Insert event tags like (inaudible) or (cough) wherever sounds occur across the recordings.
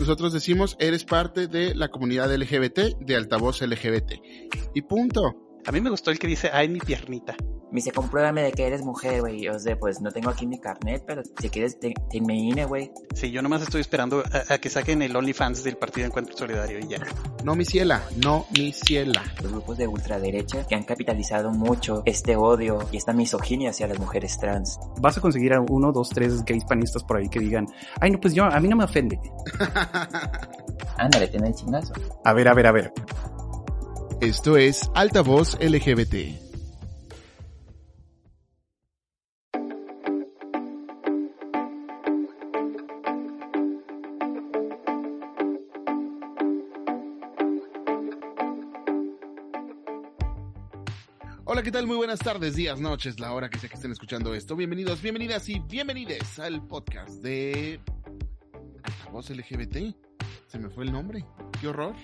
Nosotros decimos, eres parte de la comunidad LGBT, de altavoz LGBT. Y punto. A mí me gustó el que dice, ay, mi piernita. Me dice, compruébame de que eres mujer, güey. O sea, pues no tengo aquí mi carnet, pero si quieres, te, te me INE, güey. Sí, yo nomás estoy esperando a, a, que saquen el OnlyFans del Partido Encuentro Solidario y ya. No, mi ciela, no, mi ciela. Los grupos de ultraderecha que han capitalizado mucho este odio y esta misoginia hacia las mujeres trans. Vas a conseguir a uno, dos, tres gays panistas por ahí que digan, ay, no, pues yo, a mí no me ofende. (laughs) Ándale, ten el chingazo. A ver, a ver, a ver. Esto es Altavoz LGBT. ¿Qué tal? Muy buenas tardes, días, noches, la hora que sea que estén escuchando esto. Bienvenidos, bienvenidas y bienvenides al podcast de Altavoz LGBT. Se me fue el nombre. Qué horror.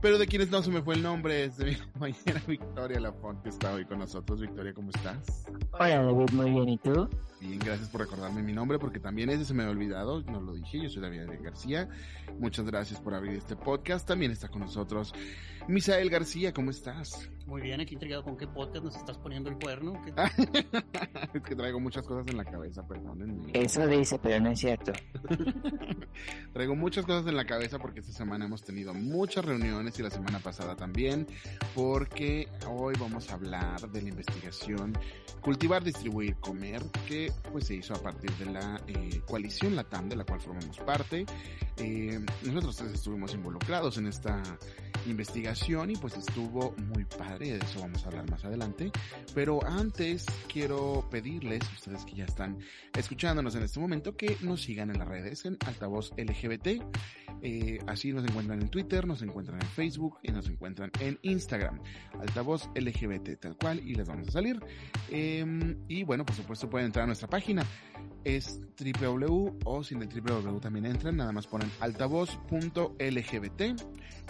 Pero de quienes no se me fue el nombre es de mi (laughs) compañera Victoria Lafont, que está hoy con nosotros. Victoria, ¿cómo estás? Hola, David, muy bien, ¿y tú? Bien, gracias por recordarme mi nombre, porque también ese se me había olvidado, no lo dije, yo soy David García. Muchas gracias por abrir este podcast. También está con nosotros Misael García, ¿cómo estás? Muy bien, aquí intrigado con qué podcast nos estás poniendo el cuerno. (laughs) es que traigo muchas cosas en la cabeza, perdónenme. Eso dice, pero no es cierto. (laughs) traigo muchas cosas en la cabeza porque esta semana hemos tenido muchas reuniones y la semana pasada también, porque hoy vamos a hablar de la investigación Cultivar, Distribuir, Comer, que pues se hizo a partir de la eh, coalición LATAM, de la cual formamos parte. Eh, nosotros estuvimos involucrados en esta investigación y pues estuvo muy padre, de eso vamos a hablar más adelante. Pero antes quiero pedirles, ustedes que ya están escuchándonos en este momento, que nos sigan en las redes en Altavoz LGBT. Eh, así nos encuentran en Twitter, nos encuentran en Facebook y nos encuentran en Instagram. Altavoz LGBT tal cual y les vamos a salir. Eh, y bueno, por supuesto pueden entrar a nuestra página. Es www o sin el www también entran, nada más ponen altavoz.lgbt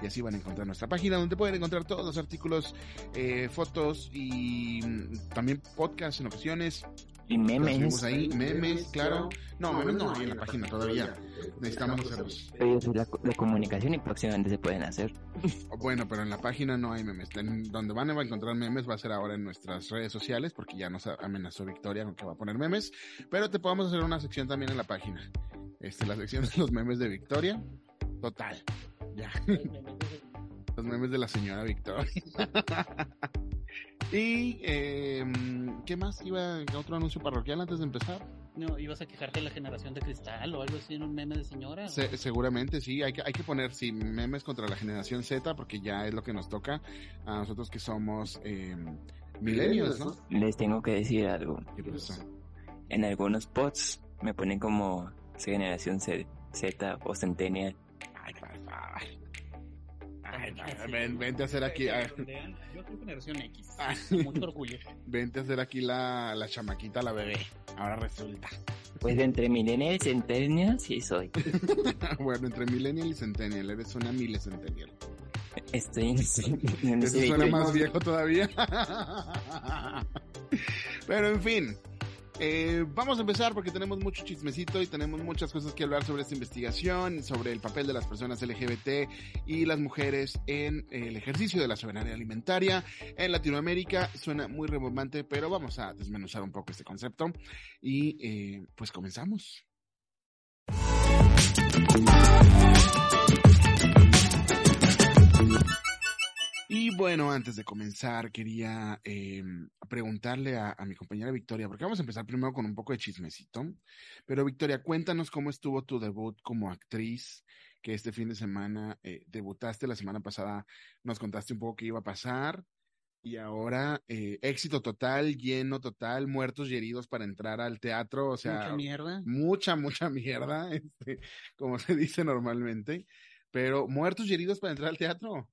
y así van a encontrar nuestra página donde pueden encontrar todos los artículos, eh, fotos y también podcasts en ocasiones. Y memes. ahí, memes, claro. No, memes no hay en la página todavía. Necesitamos hacerlos. Pero es la, la comunicación y próximamente se pueden hacer. Bueno, pero en la página no hay memes. En donde van a encontrar memes va a ser ahora en nuestras redes sociales, porque ya nos amenazó Victoria con que va a poner memes. Pero te podemos hacer una sección también en la página. Este, la sección de los memes de Victoria. Total. Ya. Los memes de la señora Victoria. Y, eh, ¿qué más iba? ¿Otro anuncio parroquial antes de empezar? No, ibas a quejarte de la generación de cristal o algo así en un meme de señora. Se, seguramente sí, hay que, hay que poner sí, memes contra la generación Z porque ya es lo que nos toca a nosotros que somos eh, millennials, ¿no? Les tengo que decir algo. ¿Qué pasó? En algunos posts me ponen como generación Z, Z o centennial. Ay, por favor. Ay, ven, vente a hacer aquí. Yo soy generación X. Con mucho orgullo. (laughs) Vente a hacer aquí la, la chamaquita, la bebé. Ahora resulta. Pues de entre millennial y centennial sí soy. (laughs) bueno, entre millennial y centennial, eres una milecentennial. Estoy en, en Eso (laughs) suena más viejo todavía. Pero en fin, eh, vamos a empezar porque tenemos mucho chismecito y tenemos muchas cosas que hablar sobre esta investigación, sobre el papel de las personas LGBT y las mujeres en el ejercicio de la soberanía alimentaria en Latinoamérica. Suena muy rebombante, pero vamos a desmenuzar un poco este concepto y eh, pues comenzamos. Y bueno, antes de comenzar, quería eh, preguntarle a, a, mi compañera Victoria, porque vamos a empezar primero con un poco de chismecito. Pero Victoria, cuéntanos cómo estuvo tu debut como actriz, que este fin de semana eh, debutaste, la semana pasada nos contaste un poco qué iba a pasar. Y ahora, eh, éxito total, lleno total, muertos y heridos para entrar al teatro, o sea, Mucha mierda. mucha, mucha mierda, (laughs) este, como se dice normalmente, pero muertos y heridos para entrar al teatro.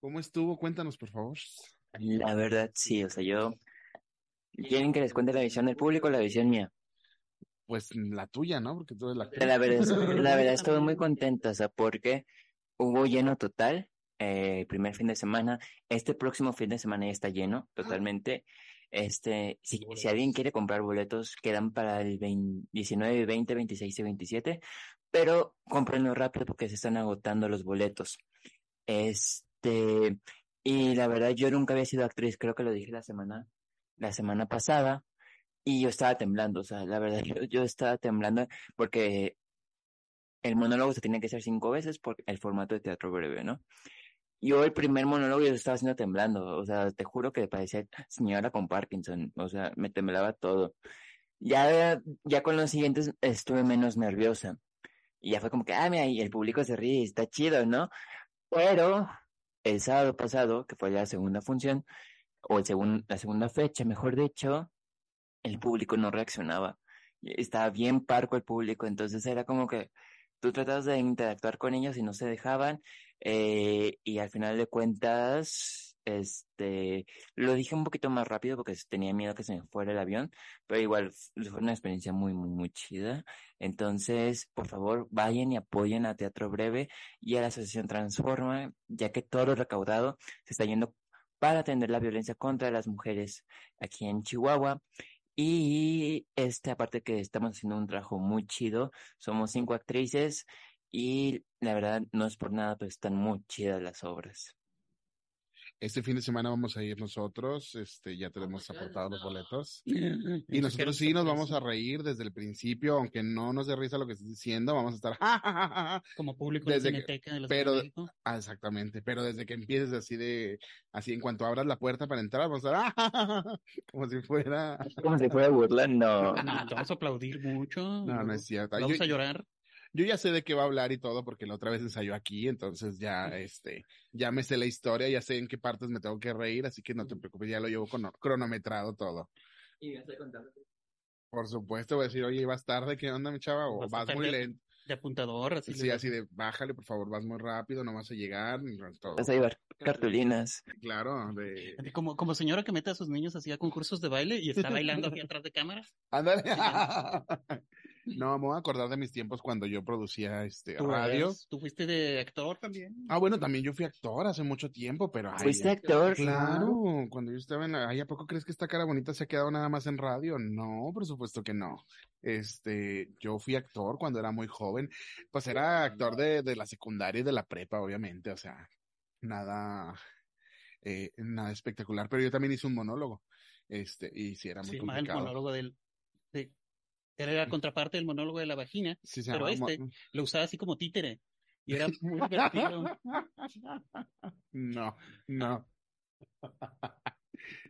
¿Cómo estuvo? Cuéntanos, por favor. La verdad, sí, o sea, yo... ¿Quieren que les cuente la visión del público o la visión mía? Pues la tuya, ¿no? Porque tú eres la La verdad, (laughs) la verdad estoy muy contenta, o sea, porque hubo lleno total eh, el primer fin de semana. Este próximo fin de semana ya está lleno totalmente. Este, si, si alguien quiere comprar boletos, quedan para el 20 19, 20, 26 y 27, pero cómprenlo rápido porque se están agotando los boletos. Este, y la verdad yo nunca había sido actriz, creo que lo dije la semana, la semana pasada, y yo estaba temblando, o sea, la verdad (laughs) yo, estaba temblando porque el monólogo se tiene que hacer cinco veces por el formato de teatro breve, ¿no? Yo el primer monólogo yo estaba haciendo temblando, o sea, te juro que parecía señora con Parkinson, o sea, me temblaba todo. Ya, ya con los siguientes estuve menos nerviosa. Y ya fue como que, ah, mira, y el público se ríe, está chido, ¿no? Pero el sábado pasado, que fue la segunda función, o el segun- la segunda fecha, mejor dicho, el público no reaccionaba. Estaba bien parco el público, entonces era como que tú tratabas de interactuar con ellos y no se dejaban, eh, y al final de cuentas, este, lo dije un poquito más rápido porque tenía miedo que se me fuera el avión, pero igual fue una experiencia muy, muy, muy chida. Entonces, por favor, vayan y apoyen a Teatro Breve y a la Asociación Transforma, ya que todo lo recaudado se está yendo para atender la violencia contra las mujeres aquí en Chihuahua. Y este, aparte que estamos haciendo un trabajo muy chido, somos cinco actrices y la verdad no es por nada, pero están muy chidas las obras. Este fin de semana vamos a ir nosotros, este, ya tenemos aportados los boletos. (laughs) (laughs) Y nosotros sí nos vamos a reír desde el principio, aunque no nos dé risa lo que estás diciendo, vamos a estar, "Ja, ja, ja, ja". Como público Desde de que- Cineteca de la pero- de. Ah, exactamente, pero desde que empieces así de, así en cuanto abras la puerta para entrar, vamos a estar, (laughs) "Ah, ja, ja, ja", como si fuera, Como si fuera burla, no. No, te vamos a aplaudir mucho. no, no es cierto. Vamos Yo, a llorar. Yo ya sé de qué va a hablar y todo, porque la otra vez ensayó aquí, entonces ya, este, ya me sé la historia, ya sé en qué partes me tengo que reír, así que no te preocupes, ya lo llevo con, cronometrado todo. Por supuesto, voy a decir, oye, vas tarde, ¿qué onda, mi chava? O Vas vas muy lento. De apuntador, así. Sí, así de, bájale, por favor, vas muy rápido, no vas a llegar, y todo. Vas a llevar cartulinas. Claro, de... como, como señora que mete a sus niños así a concursos de baile y está (laughs) bailando aquí atrás de cámaras. Ándale. (laughs) No, me voy a acordar de mis tiempos cuando yo producía este Tú radio. eres- Tú fuiste de actor también. Ah, bueno, también yo fui actor hace mucho tiempo, pero ay, ¿Fuiste actor? Claro, cuando yo estaba en la, ay, ¿a poco crees que esta cara bonita se ha quedado nada más en radio? No, por supuesto que no. Este, yo fui actor cuando era muy joven, pues era actor de, de la secundaria y de la prepa, obviamente, o sea, nada, eh, nada espectacular, pero yo también hice un monólogo, este, y sí era muy Se llamaba el monólogo del. de- era la contraparte del monólogo de la vagina. Sí, Pero este- mo- Lo usaba así como títere. Y era (laughs) muy divertido. No, (laughs) no.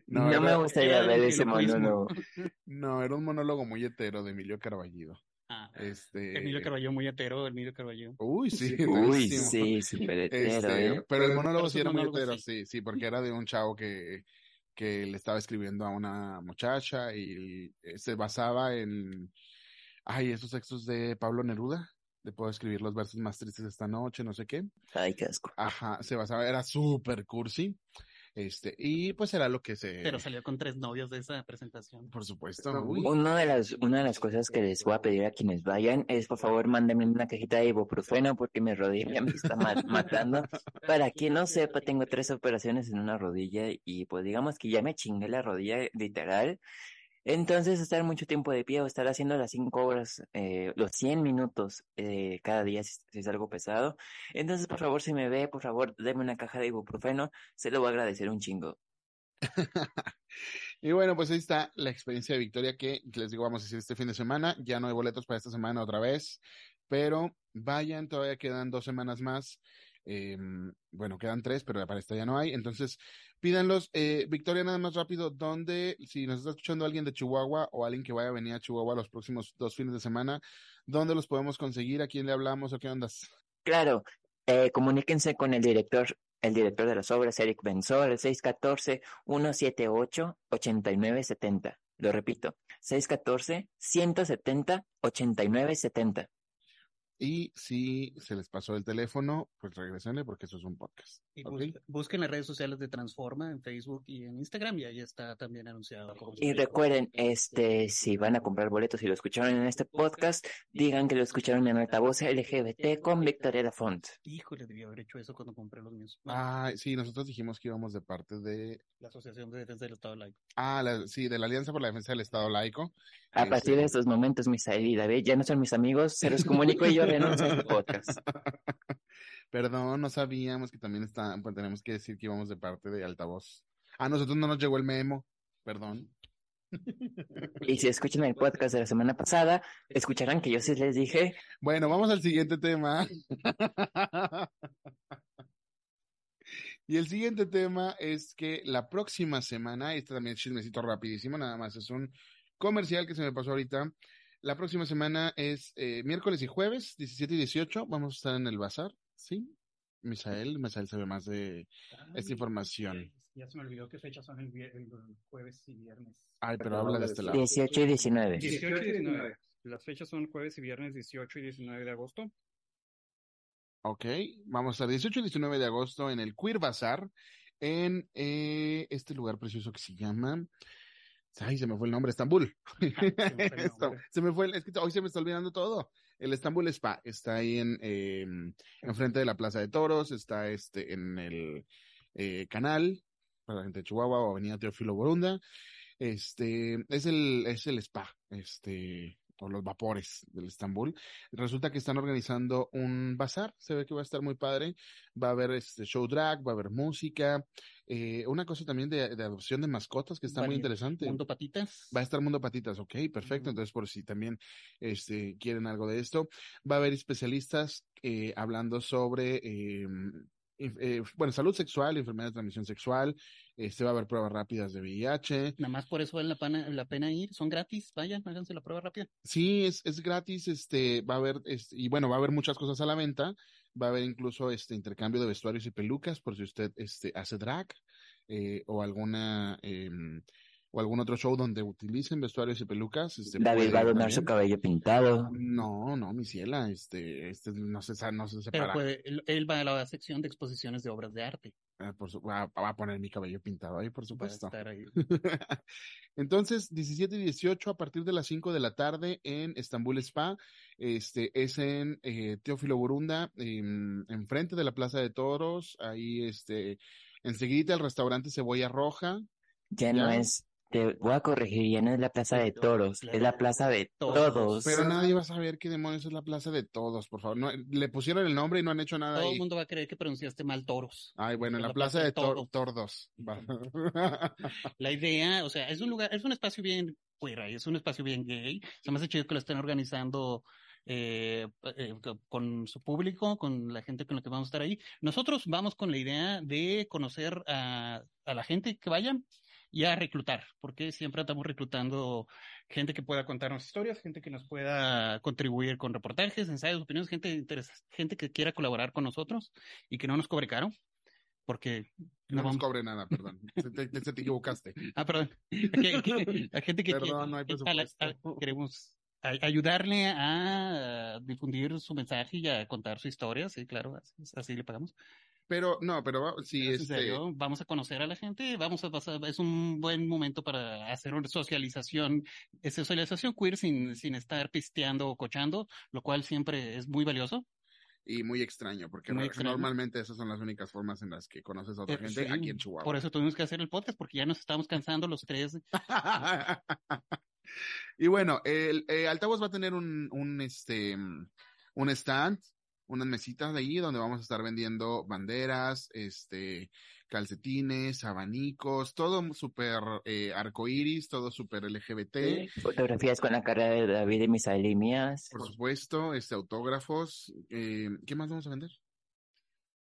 No, era- me gustaría ver ese monólogo. (laughs) No, era un monólogo muy hetero de Emilio Carballido. Ah, Este. Emilio Carballo, muy hetero, Emilio Carballo. Uy, sí, Uy, sí, súper hetero, Este, ¿eh? pero el monólogo sí era muy hetero, sí. sí, sí, porque era de un chavo que, que le estaba escribiendo a una muchacha y eh, se basaba en, ay, esos textos de Pablo Neruda, de puedo escribir los versos más tristes esta noche, no sé qué. Ay, qué asco. Ajá, se basaba, era súper cursi, este, y pues era lo que se, Pero salió con tres novios de esa presentación. por supuesto, uy, Una de las, una de las cosas que les voy a pedir a quienes vayan es, por favor, mándenme una cajita de ibuprofeno porque mi rodilla me está ma- matando. (laughs) Para quien no sepa, tengo tres operaciones en una rodilla y pues digamos que ya me chingué la rodilla literal. Entonces, estar mucho tiempo de pie o estar haciendo las cinco horas, eh, los 100 minutos eh, cada día es algo pesado. Entonces, por favor, si me ve, por favor, deme una caja de ibuprofeno. Se lo voy a agradecer un chingo. (laughs) Y bueno, pues ahí está la experiencia de Victoria que les digo, vamos a decir este fin de semana. Ya no hay boletos para esta semana otra vez, pero vayan, todavía quedan dos semanas más. Eh, bueno, quedan tres, pero para esta ya no hay. Entonces, pídanlos. Eh, Victoria, nada más rápido, ¿dónde, si nos está escuchando alguien de Chihuahua o alguien que vaya a venir a Chihuahua los próximos dos fines de semana, ¿dónde los podemos conseguir? ¿A quién le hablamos o qué ondas? Claro, eh, comuníquense con el director el director de las obras, Eric Benzol, al 614-178-8970. Lo repito, 614-170-8970. Y si se les pasó el teléfono, pues regresenle porque eso es un podcast. Y ¿ok? bus- busquen las redes sociales de Transforma en Facebook y en Instagram y ahí está también anunciado. Y recuerden, este, si van a comprar boletos y lo escucharon en este podcast, digan que lo escucharon en altavoz LGBT con Victoria da Font. Híjole, debí haber hecho eso cuando compré los míos. Ah, sí, nosotros dijimos que íbamos de parte de... La Asociación de Defensa del Estado Laico. Ah, la- sí, de la Alianza por la Defensa del Estado Laico. A Este, partir de estos momentos, Misael y David ya no son mis amigos, se los (laughs) comunico y yo este podcast. (laughs) Perdón, no sabíamos que también está, pues tenemos que decir que íbamos de parte de altavoz. A nosotros no nos llegó el memo, perdón. (laughs) Y si escuchan el podcast de la semana pasada, escucharán que yo sí les dije, Bueno, vamos al siguiente tema. (laughs) Y el siguiente tema es que la próxima semana, este también es chismecito rapidísimo, nada más es un comercial que se me pasó ahorita. La próxima semana es eh, miércoles y jueves, 17 y 18, vamos a estar en el bazar, ¿sí? Misael, Misael sabe más de esta información. Ya se me olvidó qué fechas son el, el jueves y viernes. Ay, pero habla de este lado. 18 y 19. 18 y 19. Las fechas son jueves y viernes 18 y 19 de agosto. Ok, vamos a estar 18 y 19 de agosto en el Queer Bazar, en eh, este lugar precioso que se llama. Ay, se me fue el nombre, Estambul. (laughs) me fue el (laughs) Esto, nombre. se me fue, el- es que hoy se me está olvidando todo. El Estambul Spa está ahí en, eh, enfrente de la Plaza de Toros, está este en el eh, canal para la gente de Chihuahua o Avenida Teófilo Borunda. Este es el, es el spa, este, o los vapores del Estambul. Resulta que están organizando un bazar, se ve que va a estar muy padre. Va a haber este show drag, va a haber música, eh, una cosa también de, de adopción de mascotas que está muy interesante. Mundo Patitas. Va a estar Mundo Patitas, ok, perfecto. Entonces, por si también este, quieren algo de esto, va a haber especialistas eh, hablando sobre, eh, inf- eh, bueno, salud sexual, enfermedad de transmisión sexual, este, va a haber pruebas rápidas de VIH. Nada más por eso vale la pena, la pena ir. Son gratis. Vayan, háganse la prueba rápida. Sí, es, es gratis, este, va a haber, este, y bueno, va a haber muchas cosas a la venta. Va a haber incluso este intercambio de vestuarios y pelucas por si usted este, hace drag eh, o alguna em, o algún otro show donde utilicen vestuarios y pelucas. Este, David va a donar su cabello pintado. No, no, mi ciela, este, este no se, no se Pero separa. puede, él, él va a la sección de exposiciones de obras de arte. Ah, por su- va, va a poner mi cabello pintado ahí, por Va a supuesto. estar ahí. (laughs) Entonces, 17 y 18 a partir de las 5 de la tarde en Estambul Spa. Este es en eh, Teófilo Burunda, en, enfrente de la Plaza de Toros. Ahí, este, enseguida el restaurante Cebolla Roja. Ya no Ya. es, te voy a corregir, ya no es la plaza de toros, es la plaza de Todos. Pero nadie va a saber qué demonios es la Plaza de Todos, por favor. No, le pusieron el nombre y no han hecho nada Todo ahí. el mundo va a creer que pronunciaste mal toros. Ay, bueno, en la Plaza de. Tordos. (laughs) La idea, o sea, es un lugar, es un espacio bien fuera, es un espacio bien gay. Se me hace chido que lo estén organizando eh, eh, co- con su público, con la gente con la que vamos a estar ahí. Nosotros vamos con la idea de conocer a, a la gente que vayan y a reclutar, porque siempre estamos reclutando gente que pueda contarnos historias, gente que nos pueda contribuir con reportajes, ensayos, opiniones, gente, interesa- gente que quiera colaborar con nosotros y que no nos cobre caro, porque No nos vamos- cobre nada, perdón. Se te, se te equivocaste. (laughs) Ah, perdón. A, (laughs) que- que- a gente que Perdón, no hay que- a la- presupuesto. a- queremos a- ayudarle a difundir su mensaje y a contar su historia, sí, claro, así, así le pagamos. Pero, no, pero sí, Pero, este. serio, vamos a conocer a la gente, vamos a pasar, es un buen momento para hacer una socialización, eh, socialización queer sin, sin estar pisteando o cochando, lo cual siempre es muy valioso. Y muy extraño, porque Muy extraño. normalmente esas son las únicas formas en las que conoces a otra Eh, gente sí, aquí en Chihuahua. Por eso tuvimos que hacer el podcast, porque ya nos estamos cansando los tres. (laughs) y bueno, el, eh, Altavoz va a tener un, un, este, un stand, unas mesitas de ahí donde vamos a estar vendiendo banderas, este, calcetines, abanicos, todo súper eh, arcoíris, todo súper LGBT. Fotografías con la cara de David y Misael y mías. Por supuesto, este, autógrafos. Eh, ¿Qué más vamos a vender?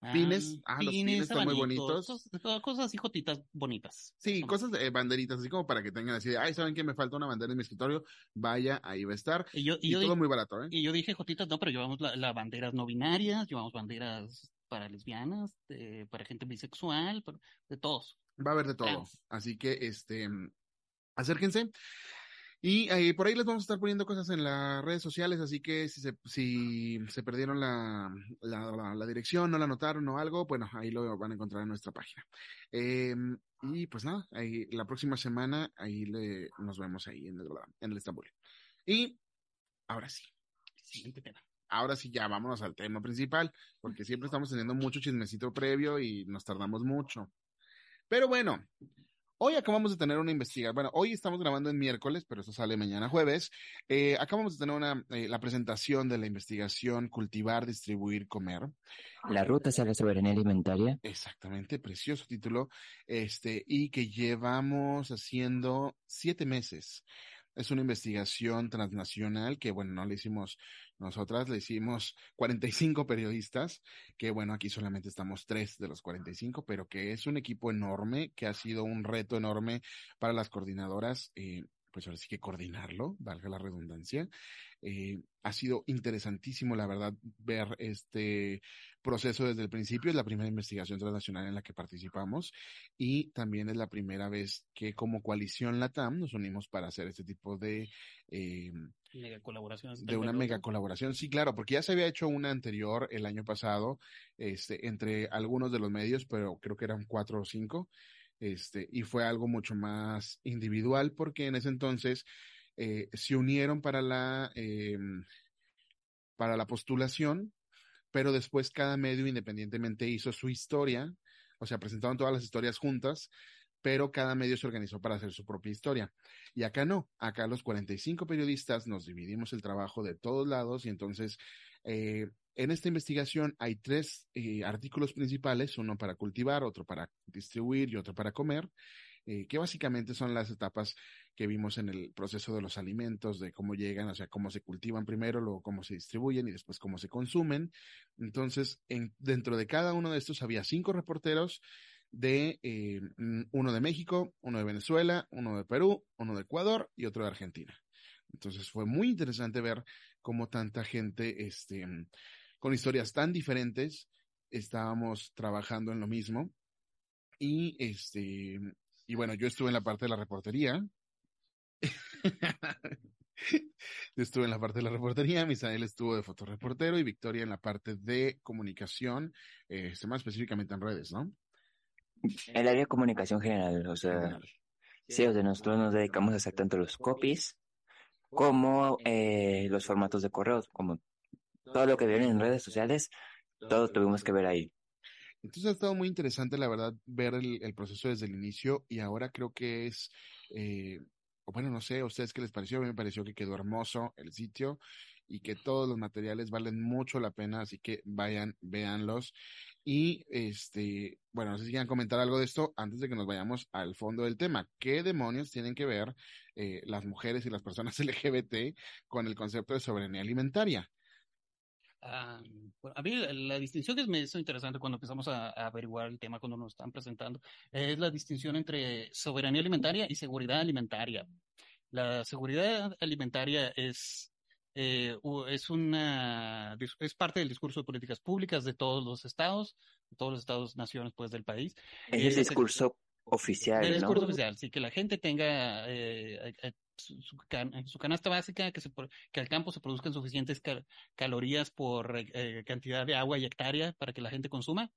Ah, Pines. Ah, los pines están muy bonitos. Cosas, cosas así jotitas bonitas. Sí, cosas de banderitas, así como para que tengan así de, ay, ¿saben que me falta una bandera en mi escritorio? Vaya, ahí va a estar. Y yo, y Y yo, todo muy barato, ¿eh? y yo dije jotitas, no, pero llevamos la, la banderas no binarias, llevamos banderas para lesbianas, de- para gente bisexual, para- de todos. Va a haber de todo. Trans. Así que, este, acérquense. Y eh, por ahí les vamos a estar poniendo cosas en las redes sociales, así que si se, si se perdieron la, la, la- la dirección, no la anotaron o algo, bueno, ahí lo van a encontrar en nuestra página. Eh, y pues nada, ahí, la próxima semana ahí le, nos vemos ahí en el, en el Estambul. Y ahora sí, Siguiente tema. ahora sí ya vámonos al tema principal, porque siempre estamos teniendo mucho chismecito previo y nos tardamos mucho. Pero bueno, hoy acabamos de tener una investigación. Bueno, hoy estamos grabando en miércoles, pero eso sale mañana jueves. Eh, acabamos de tener una, eh, la presentación de la investigación Cultivar, Distribuir, Comer. La ruta hacia la soberanía alimentaria. Exactamente, precioso título. Este, y que llevamos haciendo siete meses. Es una investigación transnacional que, bueno, no le hicimos nosotras, le hicimos 45 periodistas, que, bueno, aquí solamente estamos tres de los 45, pero que es un equipo enorme, que ha sido un reto enorme para las coordinadoras, eh, pues ahora sí que coordinarlo, valga la redundancia. Eh, ha sido interesantísimo, la verdad, ver este proceso desde el principio. Es la primera investigación transnacional en la que participamos y también es la primera vez que como coalición LATAM nos unimos para hacer este tipo de, eh, Mega colaboraciones. de una mega colaboración. Sí, claro, porque ya se había hecho una anterior el año pasado, este, entre algunos de los medios, pero creo que eran cuatro o cinco, este, y fue algo mucho más individual porque en ese entonces eh, se unieron para la, eh, para la postulación, pero después cada medio independientemente hizo su historia, o sea, presentaron todas las historias juntas, pero cada medio se organizó para hacer su propia historia. Y acá no, acá los 45 periodistas nos dividimos el trabajo de todos lados y entonces eh, en esta investigación hay tres eh, artículos principales, uno para cultivar, otro para distribuir y otro para comer, eh, que básicamente son las etapas que vimos en el proceso de los alimentos, de cómo llegan, o sea, cómo se cultivan primero, luego cómo se distribuyen y después cómo se consumen. Entonces, en, dentro de cada uno de estos había cinco reporteros de eh, uno de México, uno de Venezuela, uno de Perú, uno de Ecuador y otro de Argentina. Entonces fue muy interesante ver cómo tanta gente, este, con historias tan diferentes, estábamos trabajando en lo mismo. Y este, y bueno, yo estuve en la parte de la reportería. (laughs) estuve en la parte de la reportería, Misael estuvo de fotoreportero y Victoria en la parte de comunicación, eh, más específicamente en redes, ¿no? El área de comunicación general, o sea, General. sí, o sea, nosotros nos dedicamos a hacer tanto los copies como eh, los formatos de correos, como todo lo que viene en redes sociales, todo tuvimos que ver ahí. Entonces ha estado muy interesante, la verdad, ver el, el proceso desde el inicio y ahora creo que es, eh, o bueno, no sé, ¿a ustedes qué les pareció? A mí me pareció que quedó hermoso el sitio y que todos los materiales valen mucho la pena, así que vayan, véanlos. Y este, bueno, no sé si quieren comentar algo de esto antes de que nos vayamos al fondo del tema. ¿Qué demonios tienen que ver eh, las mujeres y las personas (laughs) LGBT con el concepto de soberanía alimentaria? Ah, bueno, a mí la, distinción que me hizo interesante cuando empezamos a, a averiguar el tema, cuando nos están presentando, es la distinción entre soberanía alimentaria y seguridad alimentaria. La seguridad alimentaria es, eh, es una, es parte del discurso de políticas públicas de todos los estados, de todos los estados, naciones, pues, del país. Es Eh, el seg- discurso oficial, ¿no? discurso oficial, sí, que la gente tenga eh, eh, su, su can- su canasta básica, que, se, que al campo se produzcan suficientes cal- calorías por eh, cantidad de agua y hectárea para que la gente consuma.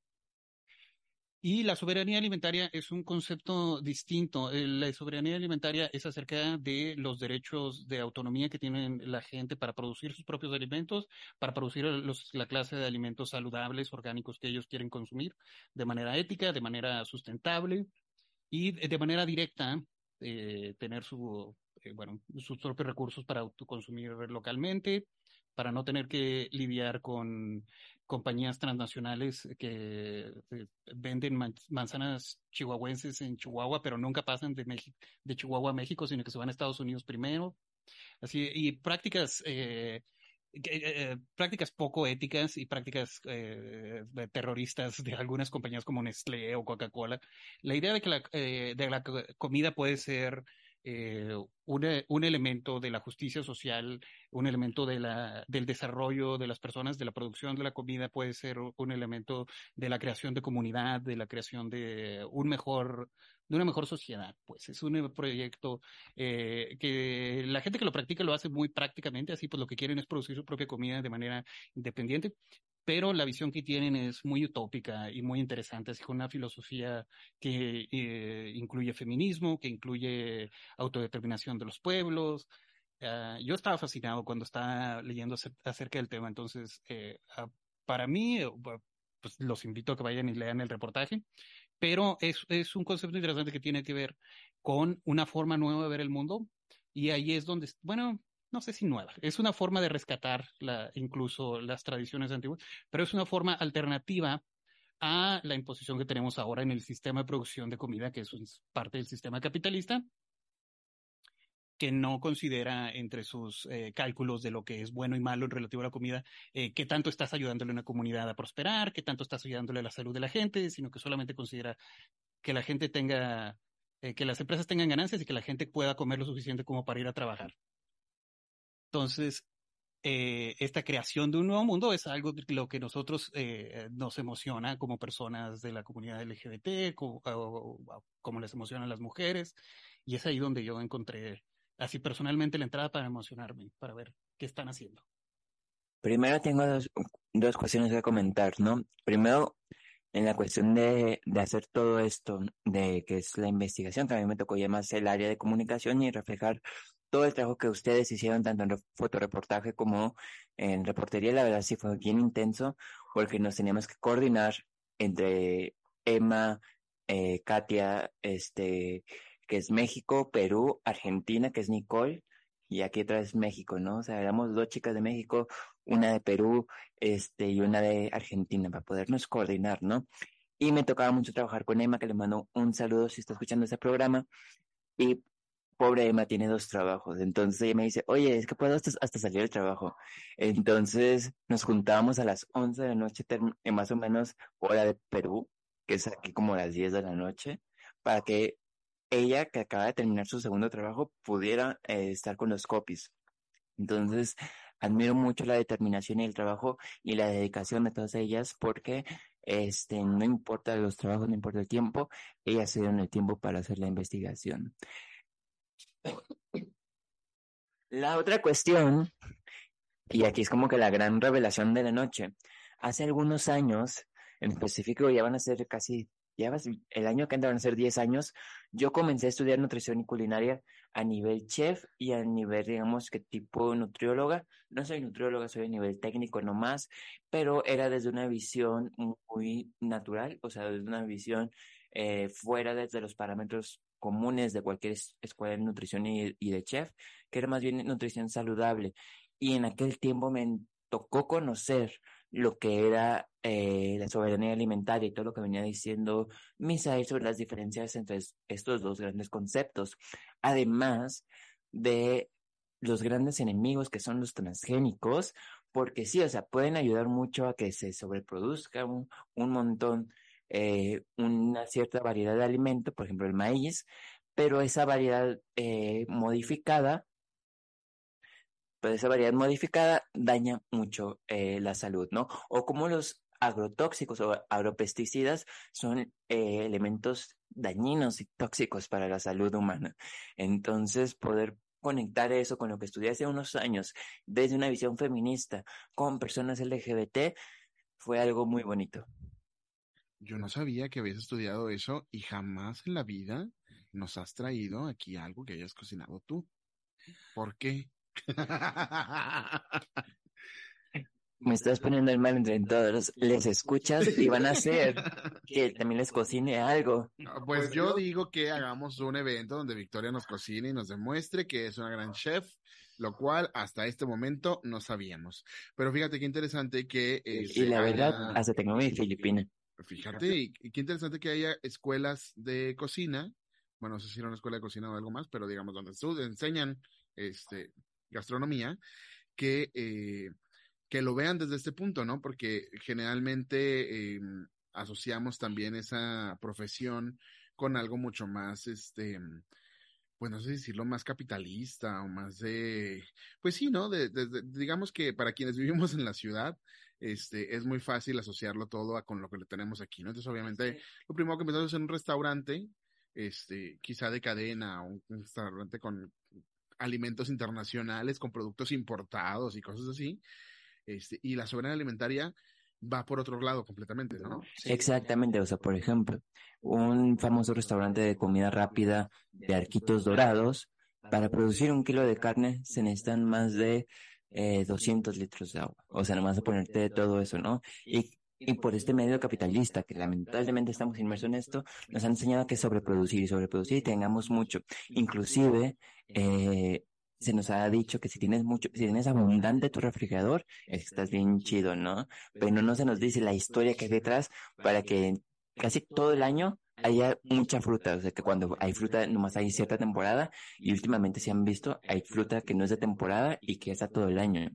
Y la soberanía alimentaria es un concepto distinto. La soberanía alimentaria es acerca de los derechos de autonomía que tienen la gente para producir sus propios alimentos, para producir los- la clase de alimentos saludables, orgánicos que ellos quieren consumir de manera ética, de manera sustentable y de manera directa eh, tener su, eh, bueno, sus propios recursos para autoconsumir localmente, para no tener que lidiar con compañías transnacionales que eh, venden man- manzanas chihuahuenses en Chihuahua, pero nunca pasan de, México, de Chihuahua a México, sino que se van a Estados Unidos primero. Así, y prácticas, eh, eh, prácticas poco éticas y prácticas eh, terroristas de algunas compañías como Nestlé o Coca-Cola. La idea de que la, eh, de la co- comida puede ser eh, un, e- un elemento de la justicia social, un elemento de la, del desarrollo de las personas, de la producción de la comida, puede ser un elemento de la creación de comunidad, de la creación de un mejor, de una mejor sociedad. Pues es un proyecto eh, que la gente que lo practica lo hace muy prácticamente, así pues lo que quieren es producir su propia comida de manera independiente, pero la visión que tienen es muy utópica y muy interesante, así con una filosofía que eh, incluye feminismo, que incluye autodeterminación de los pueblos. Ah, yo estaba fascinado cuando estaba leyendo acer- acerca del tema, entonces eh, ah, para mí, eh, pues los invito a que vayan y lean el reportaje, pero es, es un concepto interesante que tiene que ver con una forma nueva de ver el mundo y ahí es donde, bueno, no sé si nueva, es una forma de rescatar incluso las tradiciones antiguas, pero es una forma alternativa a la imposición que tenemos ahora en el sistema de producción de comida, que es parte del sistema capitalista, que no considera entre sus eh, cálculos de lo que es bueno y malo en relativo a la comida, eh, qué tanto estás ayudándole a una comunidad a prosperar, qué tanto estás ayudándole a la salud de la gente, sino que solamente considera que la gente tenga, eh, que las empresas tengan ganancias y que la gente pueda comer lo suficiente como para ir a trabajar. Entonces, eh, esta creación de un nuevo mundo es algo que lo que nosotros eh, nos emociona como personas de la comunidad LGBT, co- o- o- como les emocionan las mujeres, y es ahí donde yo encontré así personalmente la entrada para emocionarme, para ver qué están haciendo. Primero tengo dos, dos cuestiones que comentar, ¿no? Primero, en la cuestión de, de hacer todo esto, de que es la investigación, que a mí me tocó ya más el área de comunicación y reflejar todo el trabajo que ustedes hicieron, tanto en re- fotoreportaje como en reportería, la verdad sí fue bien intenso, porque nos teníamos que coordinar entre Emma, eh, Katia, este, que es México, Perú, Argentina, que es Nicole, y aquí otra vez México, ¿no? O sea, éramos dos chicas de México, una de Perú, este, y una de Argentina, para podernos coordinar, ¿no? Y me tocaba mucho trabajar con Emma, que le mando un saludo si está escuchando este programa. Y pobre Emma tiene dos trabajos. Entonces ella me dice, oye, es que puedo hasta, hasta salir del trabajo. Entonces nos juntábamos a las 11 de la noche, eh, más o menos hora de Perú, que es aquí como las 10 de la noche, para que ella, que acaba de terminar su segundo trabajo, pudiera eh, estar con los copies. Entonces, admiro mucho la determinación y el trabajo y la dedicación de todas ellas porque este, no importa los trabajos, no importa el tiempo, ellas se dieron el tiempo para hacer la investigación. La otra cuestión, y aquí es como que la gran revelación de la noche, hace algunos años, en específico ya van a ser casi, ya el año que entra van a ser 10 años, yo comencé a estudiar nutrición y culinaria a nivel chef y a nivel, digamos que tipo nutrióloga. No soy nutrióloga, soy a nivel técnico nomás, pero era desde una visión muy natural, o sea, desde una visión eh, fuera desde los parámetros comunes de cualquier es- escuela de nutrición y, de chef, que era más bien nutrición saludable. Y en aquel tiempo me tocó conocer lo que era eh, la soberanía alimentaria y todo lo que venía diciendo Misael sobre las diferencias entre es- estos dos grandes conceptos, además de los grandes enemigos que son los transgénicos, porque sí, o sea, pueden ayudar mucho a que se sobreproduzca un, un montón, eh, una cierta variedad de alimento, por ejemplo el maíz, pero esa variedad eh, modificada pero esa variedad modificada daña mucho eh, la salud, ¿no? O como los agrotóxicos o agropesticidas son elementos dañinos y tóxicos para la salud humana. Entonces, poder conectar eso con lo que estudié hace unos años desde una visión feminista con personas LGBT fue algo muy bonito. Yo no sabía que habías estudiado eso y jamás en la vida nos has traído aquí algo que hayas cocinado tú. ¿Por qué? (laughs) Me estás poniendo el mal entre todos. Les escuchas y van a hacer que también les cocine algo. Pues yo digo que hagamos un evento donde Victoria nos cocine y nos demuestre que es una gran chef, lo cual hasta este momento no sabíamos. Pero fíjate qué interesante que... eh, Y se la verdad, haya- hasta tengo mi filipina. Fíjate, y, qué interesante que haya escuelas de cocina, bueno, no sé si era una escuela de cocina o algo más, pero digamos donde estu- enseñan este, gastronomía, que, eh, que lo vean desde este punto, ¿no? Porque generalmente eh, asociamos también esa profesión con algo mucho más, este, pues no sé decirlo, más capitalista o más de, pues sí, ¿no? De- de- digamos que para quienes vivimos en la ciudad, este, es muy fácil asociarlo todo a con lo que le tenemos aquí, ¿no? Entonces, obviamente, lo primero que empezamos es en un restaurante, este, quizá de cadena, un, un restaurante con alimentos internacionales, con productos importados y cosas así, este, y la soberanía alimentaria va por otro lado completamente, ¿no? Exactamente, o sea, por ejemplo, un famoso restaurante de comida rápida de Arquitos Dorados, para producir un kilo de carne se necesitan más de eh, 200 litros de agua. O sea, nomás a ponerte todo eso, ¿no? Y, y por este medio capitalista, que lamentablemente estamos inmersos en esto, nos han enseñado que sobreproducir y sobreproducir y tengamos mucho. Inclusive, eh, se nos ha dicho que si tienes mucho, si tienes abundante tu refrigerador, estás bien chido, ¿no? Pero no se nos dice la historia que hay detrás para que casi todo el año haya mucha fruta. O sea, que cuando hay fruta, nomás hay cierta temporada y últimamente se han visto, hay fruta que no es de temporada y que está todo el año.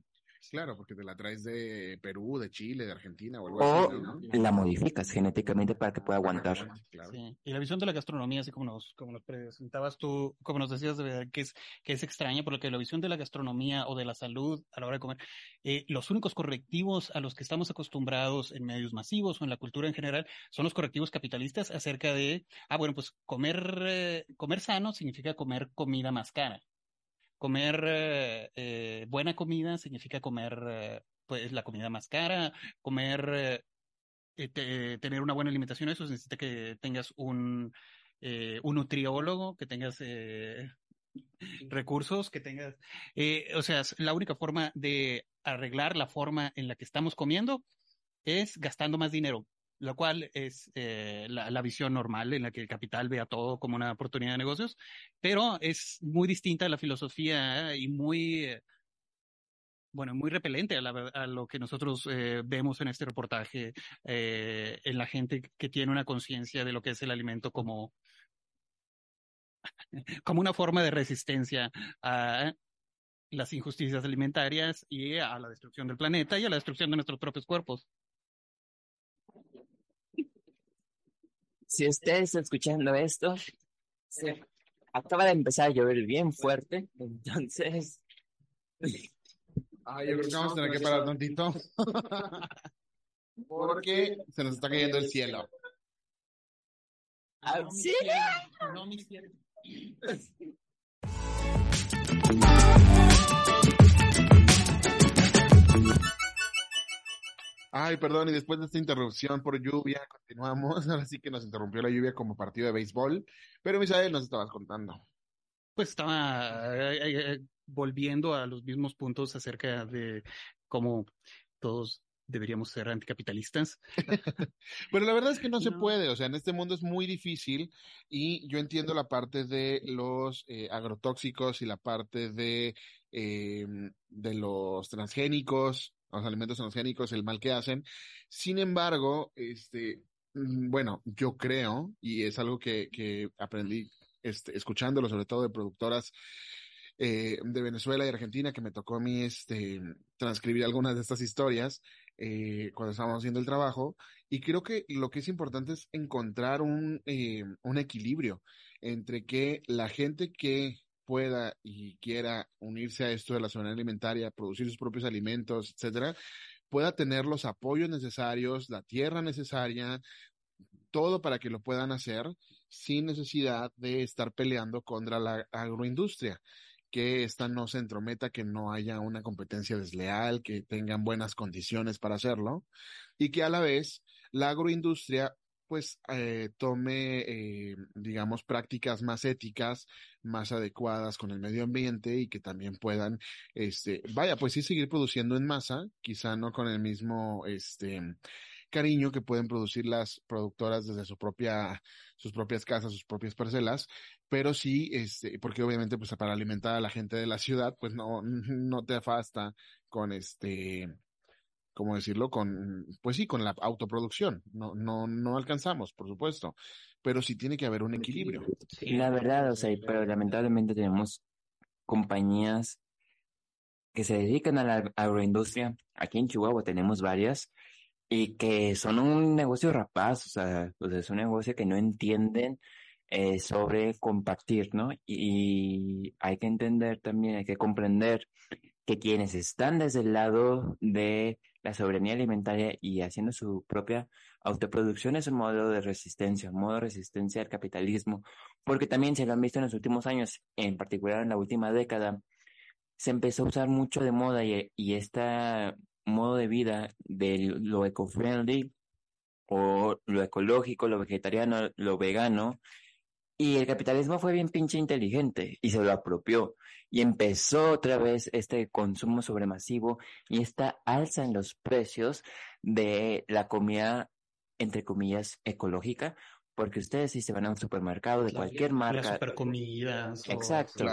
Claro, porque te la traes de Perú, de Chile, de Argentina o algo O así, ¿no? la modificas genéticamente para que pueda aguantar. Claro. Sí. Y la visión de la gastronomía, así como nos, como nos presentabas tú, como nos decías, de verdad, que es, que es extraña, porque la visión de la gastronomía o de la salud a la hora de comer, eh, los únicos correctivos a los que estamos acostumbrados en medios masivos o en la cultura en general son los correctivos capitalistas acerca de, ah, bueno, pues comer, eh, comer sano significa comer comida más cara. Comer eh, eh, buena comida significa comer eh, pues la comida más cara, comer eh, te- tener una buena alimentación, eso necesita que tengas un, eh, un nutriólogo, que tengas eh, recursos, que tengas, eh, o sea, la única forma de arreglar la forma en la que estamos comiendo es gastando más dinero, lo cual es eh, la, visión normal en la que el capital vea todo como una oportunidad de negocios, pero es muy distinta a la filosofía y muy... eh, bueno, muy repelente a, la a lo que nosotros eh, vemos en este reportaje, en la gente que tiene una conciencia de lo que es el alimento como, (laughs) como una forma de resistencia a las injusticias alimentarias y a la destrucción del planeta y a la destrucción de nuestros propios cuerpos. Si ustedes escuchando esto, se acaba de empezar a llover bien fuerte, entonces Ah, yo creo que vamos a tener que parar tantito. (laughs) Porque se nos está cayendo el cielo. ¡auxilio! No, mi cielo. (laughs) Ay, perdón, y después de esta interrupción por lluvia, continuamos. (laughs) Ahora sí que nos interrumpió la lluvia como partido de béisbol. Pero Misael nos estabas contando. Pues estaba eh, eh, eh, volviendo a los mismos puntos acerca de cómo todos deberíamos ser anticapitalistas. (laughs) Pero la verdad es que no se puede, o sea, en este mundo es muy difícil y yo entiendo la parte de los eh, agrotóxicos y la parte de, eh, de los transgénicos, los alimentos transgénicos, el mal que hacen. Sin embargo, este, mm, bueno, yo creo, y es algo que, que aprendí este, escuchándolo, sobre todo de productoras eh, de Venezuela y Argentina, que me tocó a mí este, transcribir algunas de estas historias eh, cuando estábamos haciendo el trabajo. Y creo que lo que es importante es encontrar un, eh, un equilibrio entre que la gente que pueda y quiera unirse a esto de la soberanía alimentaria, producir sus propios alimentos, etcétera, pueda tener los apoyos necesarios, la tierra necesaria, todo para que lo puedan hacer sin necesidad de estar peleando contra la agroindustria que esta no se entrometa, que no haya una competencia desleal, que tengan buenas condiciones para hacerlo y que a la vez la agroindustria pues eh, tome, eh, digamos, prácticas más éticas, más adecuadas con el medio ambiente y que también puedan, este, vaya, pues sí seguir produciendo en masa, quizá no con el mismo, este, cariño que pueden producir las productoras desde su propia, sus propias casas, sus propias parcelas, pero sí, este, porque obviamente pues para alimentar a la gente de la ciudad, pues no, (laughs) no te afasta con este, ¿cómo decirlo? Con, pues sí, con la autoproducción. No, no, no alcanzamos, por supuesto, pero sí tiene que haber un equilibrio. La verdad, o sea, pero lamentablemente tenemos compañías que se dedican a la agroindustria. Aquí en Chihuahua tenemos varias y que son un negocio rapaz, o sea, pues es un negocio que no entienden eh, sobre compartir, ¿no? Y, hay que entender también, hay que comprender que quienes están desde el lado de la soberanía alimentaria y haciendo su propia autoproducción es un modelo de resistencia, un modo de resistencia al capitalismo, porque también se lo han visto en los últimos años, en particular en la última década, se empezó a usar mucho de moda y, y este modo de vida de lo eco-friendly o lo ecológico, lo vegetariano, lo vegano, y el capitalismo fue bien pinche inteligente y se lo apropió. Y empezó otra vez este consumo sobremasivo y esta alza en los precios de la comida, entre comillas, ecológica. Porque ustedes si se van a un supermercado de cualquier marca. Las supercomidas. Exacto.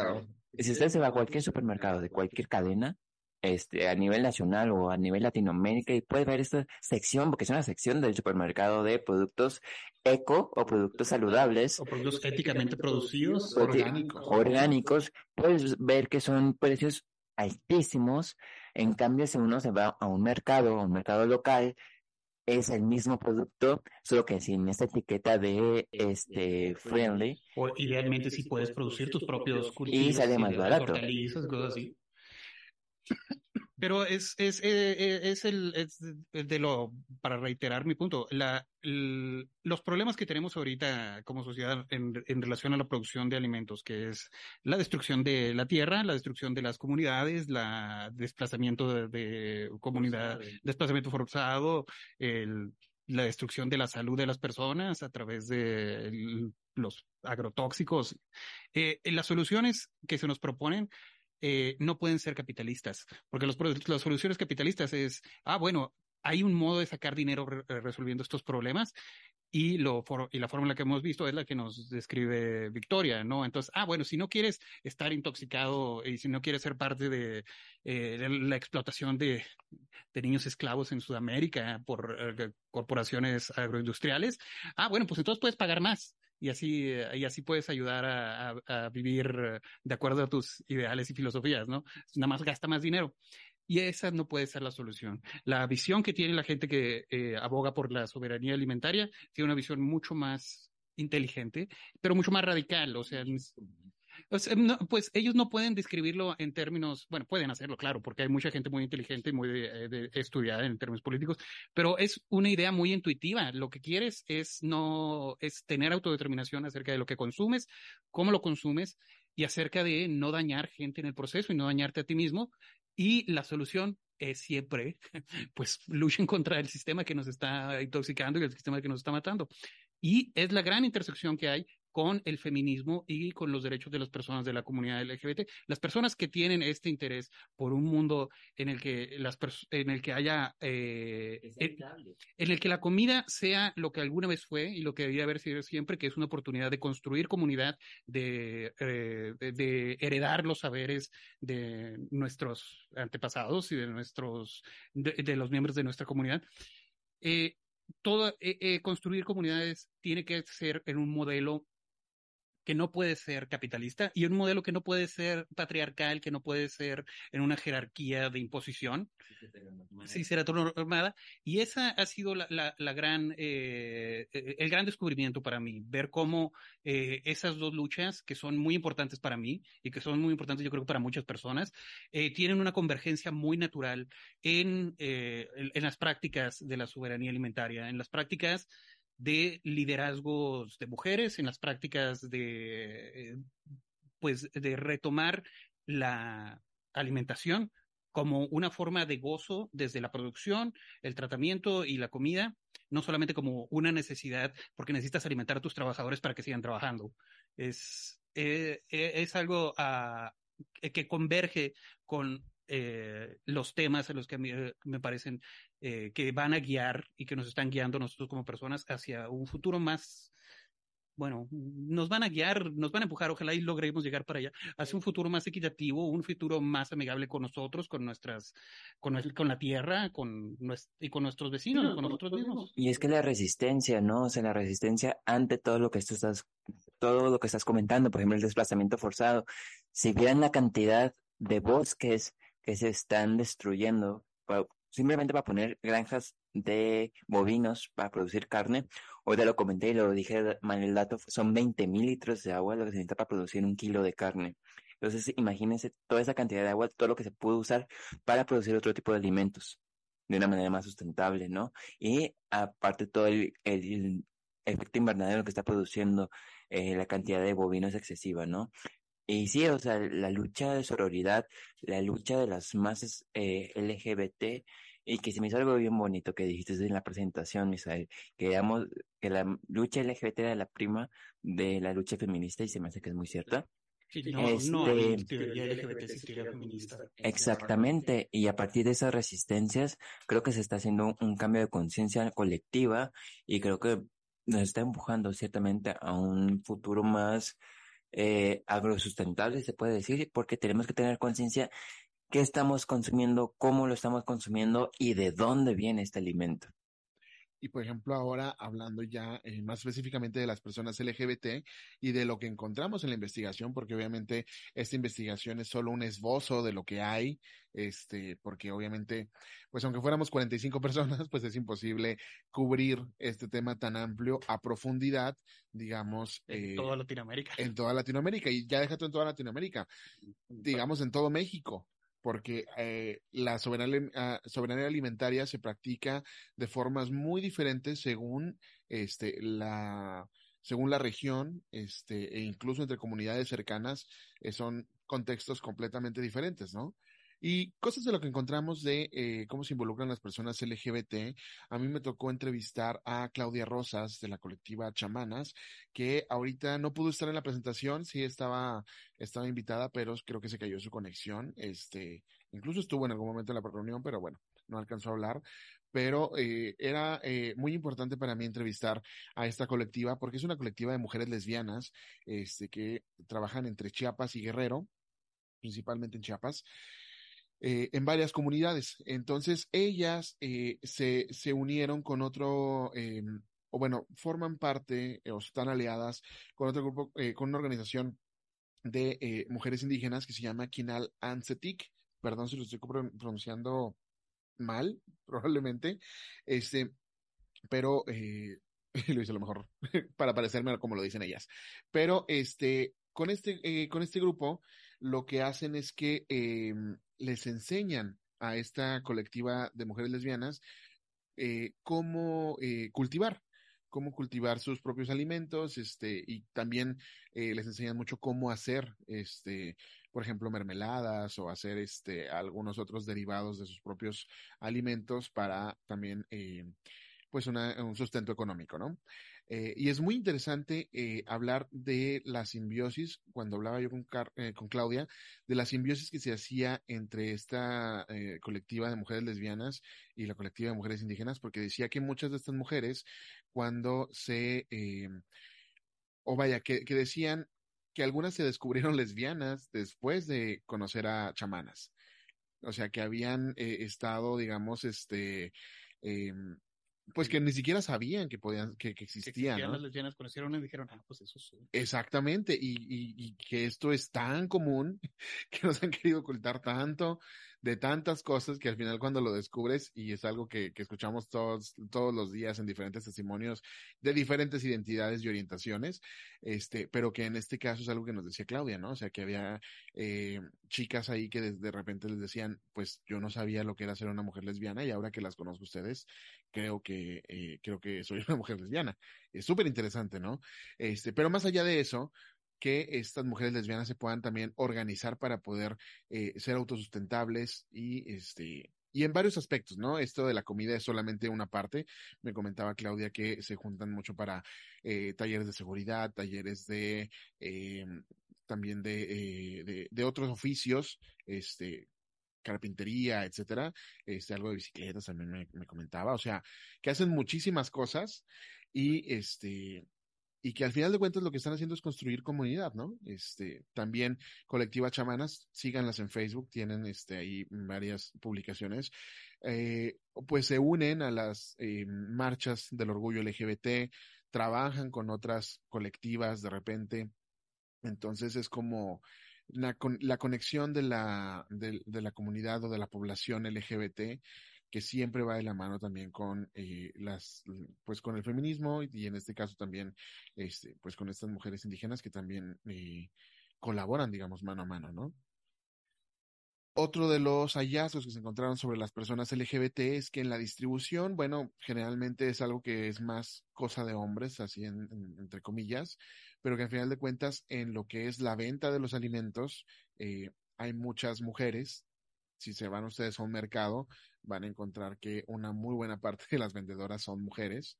Si usted se va a cualquier supermercado de cualquier cadena, este, a nivel nacional o a nivel Latinoamérica y puede ver esta sección, porque es una sección del supermercado de productos eco o productos saludables. O productos éticamente producidos. Orgánicos. Orgánicos. Puedes ver que son precios altísimos. En cambio, si uno se va a un mercado, a un mercado local, es el mismo producto, solo que sin esta etiqueta de este friendly. O idealmente si puedes producir tus propios cultivos. Y sale más barato. cosas así. Pero es, es, eh, eh, es, el, es de lo, para reiterar mi punto, la, los problemas que tenemos ahorita como sociedad en, en, relación a la producción de alimentos, que es la destrucción de la tierra, la destrucción de las comunidades, la desplazamiento de, comunidad, desplazamiento forzado, el, la destrucción de la salud de las personas a través de los agrotóxicos. Eh, las soluciones que se nos proponen eh, no pueden ser capitalistas, porque los, las soluciones capitalistas es, ah, bueno, hay un modo de sacar dinero eh, resolviendo estos problemas y, lo, y la fórmula que hemos visto es la que nos describe Victoria, ¿no? Entonces, ah, bueno, si no quieres estar intoxicado y si no quieres ser parte de, eh, la explotación de, niños esclavos en Sudamérica por corporaciones agroindustriales, ah, bueno, pues entonces puedes pagar más y así, eh, y así puedes ayudar a, a, vivir de acuerdo a tus ideales y filosofías, ¿no? Nada más gasta más dinero. Y esa no puede ser la solución. La visión que tiene la gente que eh, aboga por la soberanía alimentaria tiene una visión mucho más inteligente, pero mucho más radical. O sea, pues ellos no pueden describirlo en términos, bueno, pueden hacerlo, claro, porque hay mucha gente muy inteligente y muy eh, estudiada en términos políticos, pero es una idea muy intuitiva. Lo que quieres es no, es tener autodeterminación acerca de lo que consumes, cómo lo consumes y acerca de no dañar gente en el proceso y no dañarte a ti mismo. Y la solución es siempre, (laughs) pues, luchen contra el sistema que nos está intoxicando y el sistema que nos está matando. Y es la gran intersección que hay con el feminismo y con los derechos de las personas de la comunidad LGBT. Las personas que tienen este interés por un mundo en el que las en el que haya eh, en, el que la comida sea lo que alguna vez fue y lo que debía haber sido siempre, que es una oportunidad de construir comunidad, de, eh, de, heredar los saberes de nuestros antepasados y de nuestros de, los miembros de nuestra comunidad. Eh, todo, construir comunidades tiene que ser en un modelo que no puede ser capitalista y un modelo que no puede ser patriarcal, que no puede ser en una jerarquía de imposición. Sí, será normada. Y esa ha sido la, la, gran, eh, eh, el gran descubrimiento para mí, ver cómo eh, esas dos luchas, que son muy importantes para mí y que son muy importantes yo creo para muchas personas, tienen una convergencia muy natural en, en las prácticas de la soberanía alimentaria, en las prácticas de liderazgos de mujeres, en las prácticas de, eh, pues, de retomar la alimentación como una forma de gozo desde la producción, el tratamiento y la comida, no solamente como una necesidad porque necesitas alimentar a tus trabajadores para que sigan trabajando. Es, eh, eh, es algo ah, que converge con eh, los temas en los que me, me parecen eh, que van a guiar y que nos están guiando nosotros como personas hacia un futuro más, bueno, nos van a guiar, nos van a empujar, ojalá y logremos llegar para allá, hacia un futuro más equitativo, un futuro más amigable con nosotros, con nuestras, con, con la tierra, con y con nuestros vecinos, con nosotros mismos. Y es que la resistencia, ¿no? O sea, la resistencia ante todo lo que tú estás, todo lo que estás comentando, por ejemplo, el desplazamiento forzado, si vieran la cantidad de bosques que se están destruyendo simplemente para poner granjas de bovinos para producir carne. Te lo comenté y lo dije mal el dato, son 20 mil litros de agua lo que se necesita para producir un kilo de carne. Entonces, imagínense toda esa cantidad de agua, todo lo que se puede usar para producir otro tipo de alimentos de una manera más sustentable, ¿no? Y aparte todo el, el, efecto invernadero que está produciendo eh, la cantidad de bovinos excesiva, ¿no? Y sí, o sea, la lucha de sororidad, la lucha de las masas eh, LGBT, y que se me hizo algo bien bonito que dijiste en la presentación, Misael, que digamos que la lucha LGBT era la prima de la lucha feminista y se me hace que es muy cierta. No, no Este- teoría LGBT es teoría feminista. Exactamente, y a partir de esas resistencias, creo que se está haciendo un, un cambio de conciencia colectiva y creo que nos está empujando ciertamente a un futuro más eh, agrosustentable, se puede decir, porque tenemos que tener conciencia qué estamos consumiendo, cómo lo estamos consumiendo y de dónde viene este alimento. Y por ejemplo, ahora hablando ya eh, más específicamente de las personas LGBT y de lo que encontramos en la investigación, porque obviamente esta investigación es solo un esbozo de lo que hay, este, porque obviamente, pues aunque fuéramos 45 (laughs) personas, pues es imposible cubrir este tema tan amplio a profundidad, digamos, En eh, toda Latinoamérica. en toda Latinoamérica. Y ya déjate en toda Latinoamérica, (laughs) digamos en todo México, porque eh, la soberanía, ah, soberanía alimentaria se practica de formas muy diferentes según este la según la región, este, e incluso entre comunidades cercanas, eh, son contextos completamente diferentes, ¿no? Y cosas de lo que encontramos de eh, cómo se involucran las personas LGBT. A mí me tocó entrevistar a Claudia Rosas de la colectiva Chamanas, que ahorita no pudo estar en la presentación, sí estaba, estaba invitada, pero creo que se cayó su conexión. Este, incluso estuvo en algún momento en la reunión, pero bueno, no alcanzó a hablar. Pero eh, era eh, muy importante para mí entrevistar a esta colectiva, porque es una colectiva de mujeres lesbianas, este, que trabajan entre Chiapas y Guerrero, principalmente en Chiapas eh, en varias comunidades. Entonces, ellas eh, se, se unieron con otro, eh, o bueno, forman parte eh, o están aliadas con otro grupo, eh, con una organización de mujeres indígenas que se llama Kinal Ansetik. Perdón si lo estoy pro- pronunciando mal, (laughs) probablemente. Este, pero (laughs) lo hice a lo mejor (laughs) para parecerme como lo dicen ellas. Pero este, con este, eh, con este grupo, lo que hacen es que eh, les enseñan a esta colectiva de mujeres lesbianas eh, cómo eh, cultivar, cómo cultivar sus propios alimentos, este, y también eh, les enseñan mucho cómo hacer, este, por ejemplo, mermeladas o hacer este, algunos otros derivados de sus propios alimentos para también, pues, un sustento económico, ¿no? Eh, y es muy interesante eh, hablar de la simbiosis, cuando hablaba yo con, eh, con Claudia, de la simbiosis que se hacía entre esta eh, colectiva de mujeres lesbianas y la colectiva de mujeres indígenas, porque decía que muchas de estas mujeres, cuando se, eh, o vaya, que, que decían que algunas se descubrieron (laughs) lesbianas después de conocer a chamanas. O sea, que habían eh, estado, digamos, este, em, pues que ni siquiera sabían que podían, que, que Que existían, existían ¿no? las lesbianas conocieron y dijeron, ah, pues eso sí. Exactamente, y, y, y que esto es tan común (laughs) que nos han querido ocultar tanto de tantas cosas que al final cuando lo descubres, y es algo que, que escuchamos todos, todos los días en diferentes testimonios de diferentes identidades y orientaciones, este, pero que en este caso es algo que nos decía Claudia, ¿no? O sea, que había eh, chicas ahí que de, de repente les decían, pues yo no sabía lo que era ser una mujer lesbiana y ahora que las conozco ustedes, creo que, eh, creo que soy (laughs) una mujer lesbiana. Es súper interesante, ¿no? Este, pero más allá de eso, que estas mujeres lesbianas se puedan también organizar para poder eh, ser autosustentables y este y en varios aspectos, ¿no? Esto de la comida es solamente una parte. Me comentaba Claudia que se juntan mucho para eh, talleres de seguridad, talleres de eh, también de, eh, de, otros oficios, este, carpintería, etcétera, este, algo de bicicletas también me, me comentaba, o sea, que hacen muchísimas cosas y este, y que al final de cuentas lo que están haciendo es construir comunidad, ¿no? Este, también Colectiva Chamanas, síganlas en Facebook, tienen este ahí varias publicaciones, eh, pues se unen a las eh, marchas del orgullo LGBT, trabajan con otras colectivas de repente, entonces es como la, la conexión de la, de la comunidad o de la población LGBT que siempre va de la mano también con eh, las, pues con el feminismo y, en este caso también, este, pues con estas mujeres indígenas que también eh, colaboran, digamos, mano a mano, ¿no? Otro de los hallazgos que se encontraron sobre las personas LGBT es que en la distribución, bueno, generalmente es algo que es más cosa de hombres, así entre comillas, pero que al final de cuentas en lo que es la venta de los alimentos, eh, hay muchas mujeres. Si se van ustedes a un mercado, van a encontrar que una muy buena parte de las vendedoras son mujeres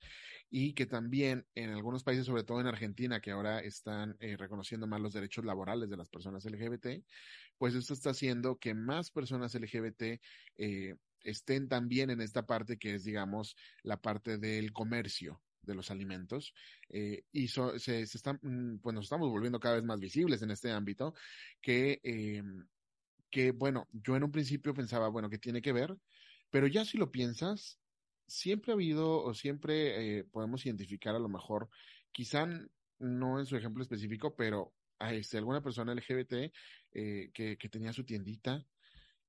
y que también en algunos países, sobre todo en Argentina, que ahora están eh, reconociendo más los derechos laborales de las personas LGBT, pues esto está haciendo que más personas LGBT eh, estén también en esta parte que es, digamos, la parte del comercio de los alimentos eh, y se, se están, mm, pues nos estamos volviendo cada vez más visibles en este ámbito que, eh, que bueno, yo en un principio pensaba, bueno, que tiene que ver, pero ya si lo piensas, siempre ha habido o siempre eh, podemos identificar a lo mejor, quizá no en su ejemplo específico, pero a este, alguna persona LGBT eh, que, que, tenía su tiendita,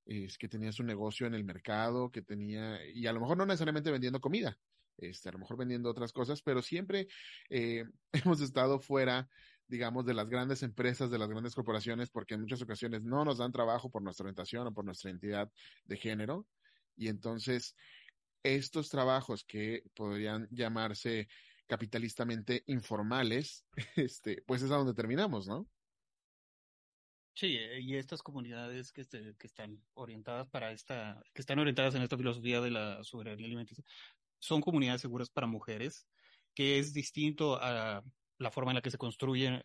es que tenía su negocio en el mercado, que tenía, y a lo mejor no necesariamente vendiendo comida, este, a lo mejor vendiendo otras cosas, pero siempre eh, (laughs) hemos estado fuera, digamos, de las grandes empresas, de las grandes corporaciones, porque en muchas ocasiones no nos dan trabajo por nuestra orientación o por nuestra identidad de género. Y entonces, estos trabajos que podrían llamarse capitalistamente informales, (laughs) este, pues es a donde terminamos, ¿no? Sí, eh, y estas comunidades que, este, que están orientadas para esta, que están orientadas en esta filosofía de la soberanía alimenticia, son comunidades seguras para mujeres, que es distinto a la forma en la que se construyen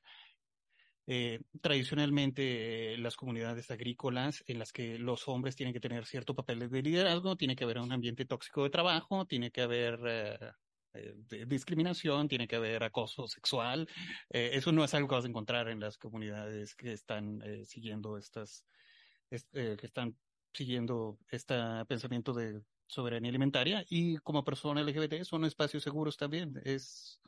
eh, tradicionalmente eh, las comunidades agrícolas en las que los hombres tienen que tener cierto papel de liderazgo, tiene que haber un ambiente tóxico de trabajo, tiene que haber eh, eh, discriminación, tiene que haber acoso sexual. Eso no es algo que vas a encontrar en las comunidades que están siguiendo estas, que están siguiendo este pensamiento de soberanía alimentaria y como persona LGBT son espacios seguros también. Es,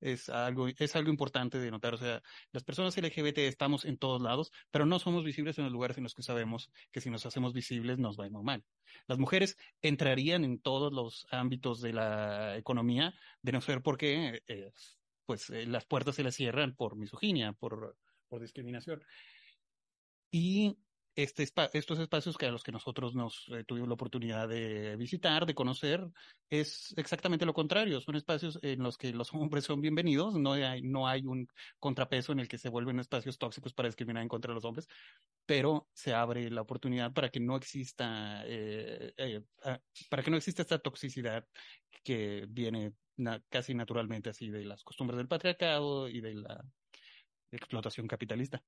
es algo, es algo importante de notar. O sea, las personas LGBT estamos en todos lados, pero no somos visibles en los lugares en los que sabemos que si nos hacemos visibles nos va a ir mal. Las mujeres entrarían en todos los ámbitos de la economía, de no ser porque, eh, pues, eh, las puertas se les cierran por misoginia, por, por discriminación. Y este estos espacios que a los que nosotros nos eh, tuvimos la oportunidad de visitar, de conocer, es exactamente lo contrario. Son espacios en los que los (laughs) hombres son bienvenidos, no hay, no hay un contrapeso en el que se vuelven espacios tóxicos para discriminar en contra de los hombres, pero se abre la oportunidad para que no exista, eh, eh, ah, para que no exista esta toxicidad que viene casi naturalmente así de las costumbres del patriarcado y de la explotación capitalista.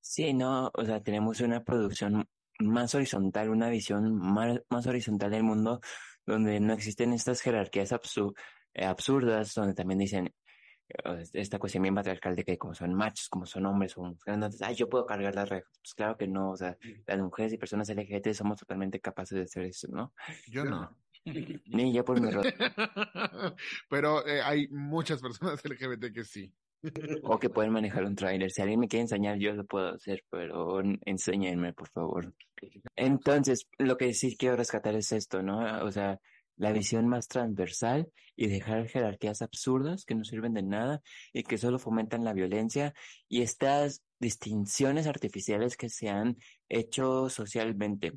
Sí, no, o sea, tenemos una producción más horizontal, una visión más, más horizontal del mundo, donde no existen estas jerarquías eh, absurdas, donde también dicen esta cuestión bien patriarcal de que como son machos, como son hombres, son grandes, ay, yo puedo cargar las redes. Pues claro que no, o sea, las mujeres y personas LGBT somos totalmente capaces de hacer eso, ¿no? Yo no. (laughs) Ni yo por mi (laughs) Pero eh, hay muchas personas LGBT que sí. O que pueden (laughs) manejar un trailer. Si alguien me quiere enseñar, yo lo puedo hacer, pero enséñenme, por favor. Entonces, lo que sí quiero rescatar es esto, ¿no? O sea, la visión más transversal y dejar jerarquías absurdas que no sirven de nada y que solo fomentan la violencia y estas distinciones artificiales que se han hecho socialmente.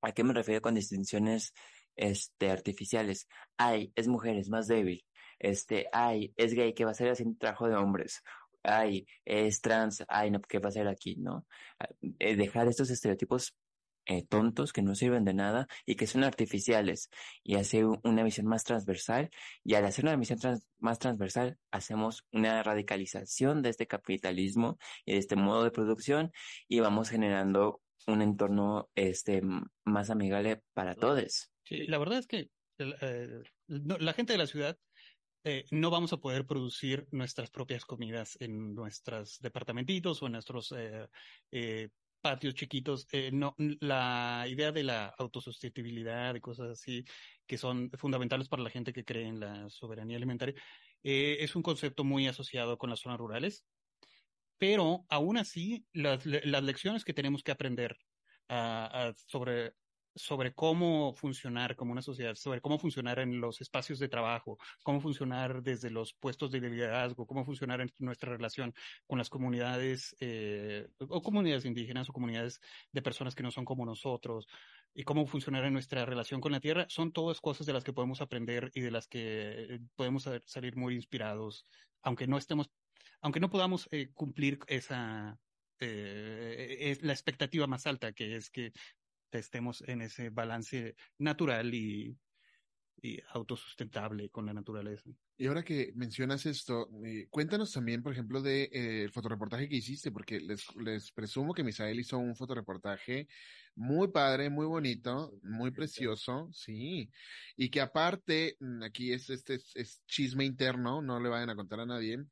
¿A qué me refiero con distinciones este, artificiales? Ay, es mujer, es más débil este, ay, es gay, ¿qué va a hacer haciendo trabajo de hombres? Ay, es trans, ay, no, ¿qué va a hacer aquí? ¿No? Ah, eh, dejar estos estereotipos eh, tontos que no sirven de nada y que son artificiales y hacer una visión más transversal y al hacer una visión más transversal hacemos una radicalización de este capitalismo y de este modo de producción y vamos generando un entorno este más amigable para todos. Sí, la verdad es que eh, la gente de la ciudad eh, no vamos a poder producir nuestras propias comidas en nuestros departamentitos o en nuestros eh, eh, patios chiquitos. no, la idea de la autosustentabilidad y cosas así que son fundamentales para la gente que cree en la soberanía alimentaria es un concepto muy asociado con las zonas rurales. Pero aún así, las, lecciones que tenemos que aprender sobre sobre cómo funcionar como una sociedad, sobre cómo funcionar en los espacios de trabajo, cómo funcionar desde los puestos de liderazgo, cómo funcionar en nuestra relación con las comunidades eh, o comunidades indígenas o comunidades de personas que no son como nosotros y cómo funcionar en nuestra relación con la tierra, son todas cosas de las que podemos aprender y de las que eh, podemos salir muy inspirados, aunque no estemos, aunque no podamos eh, cumplir esa es la expectativa más alta, que es que estemos en ese balance natural y, y autosustentable con la naturaleza. Y ahora que mencionas esto, eh, cuéntanos también, por ejemplo, de eh, el fotoreportaje que hiciste, porque les, les presumo que Misael hizo un fotoreportaje muy padre, muy bonito, muy precioso, sí, y que aparte, mm, aquí es este es chisme interno, no le vayan a contar a nadie,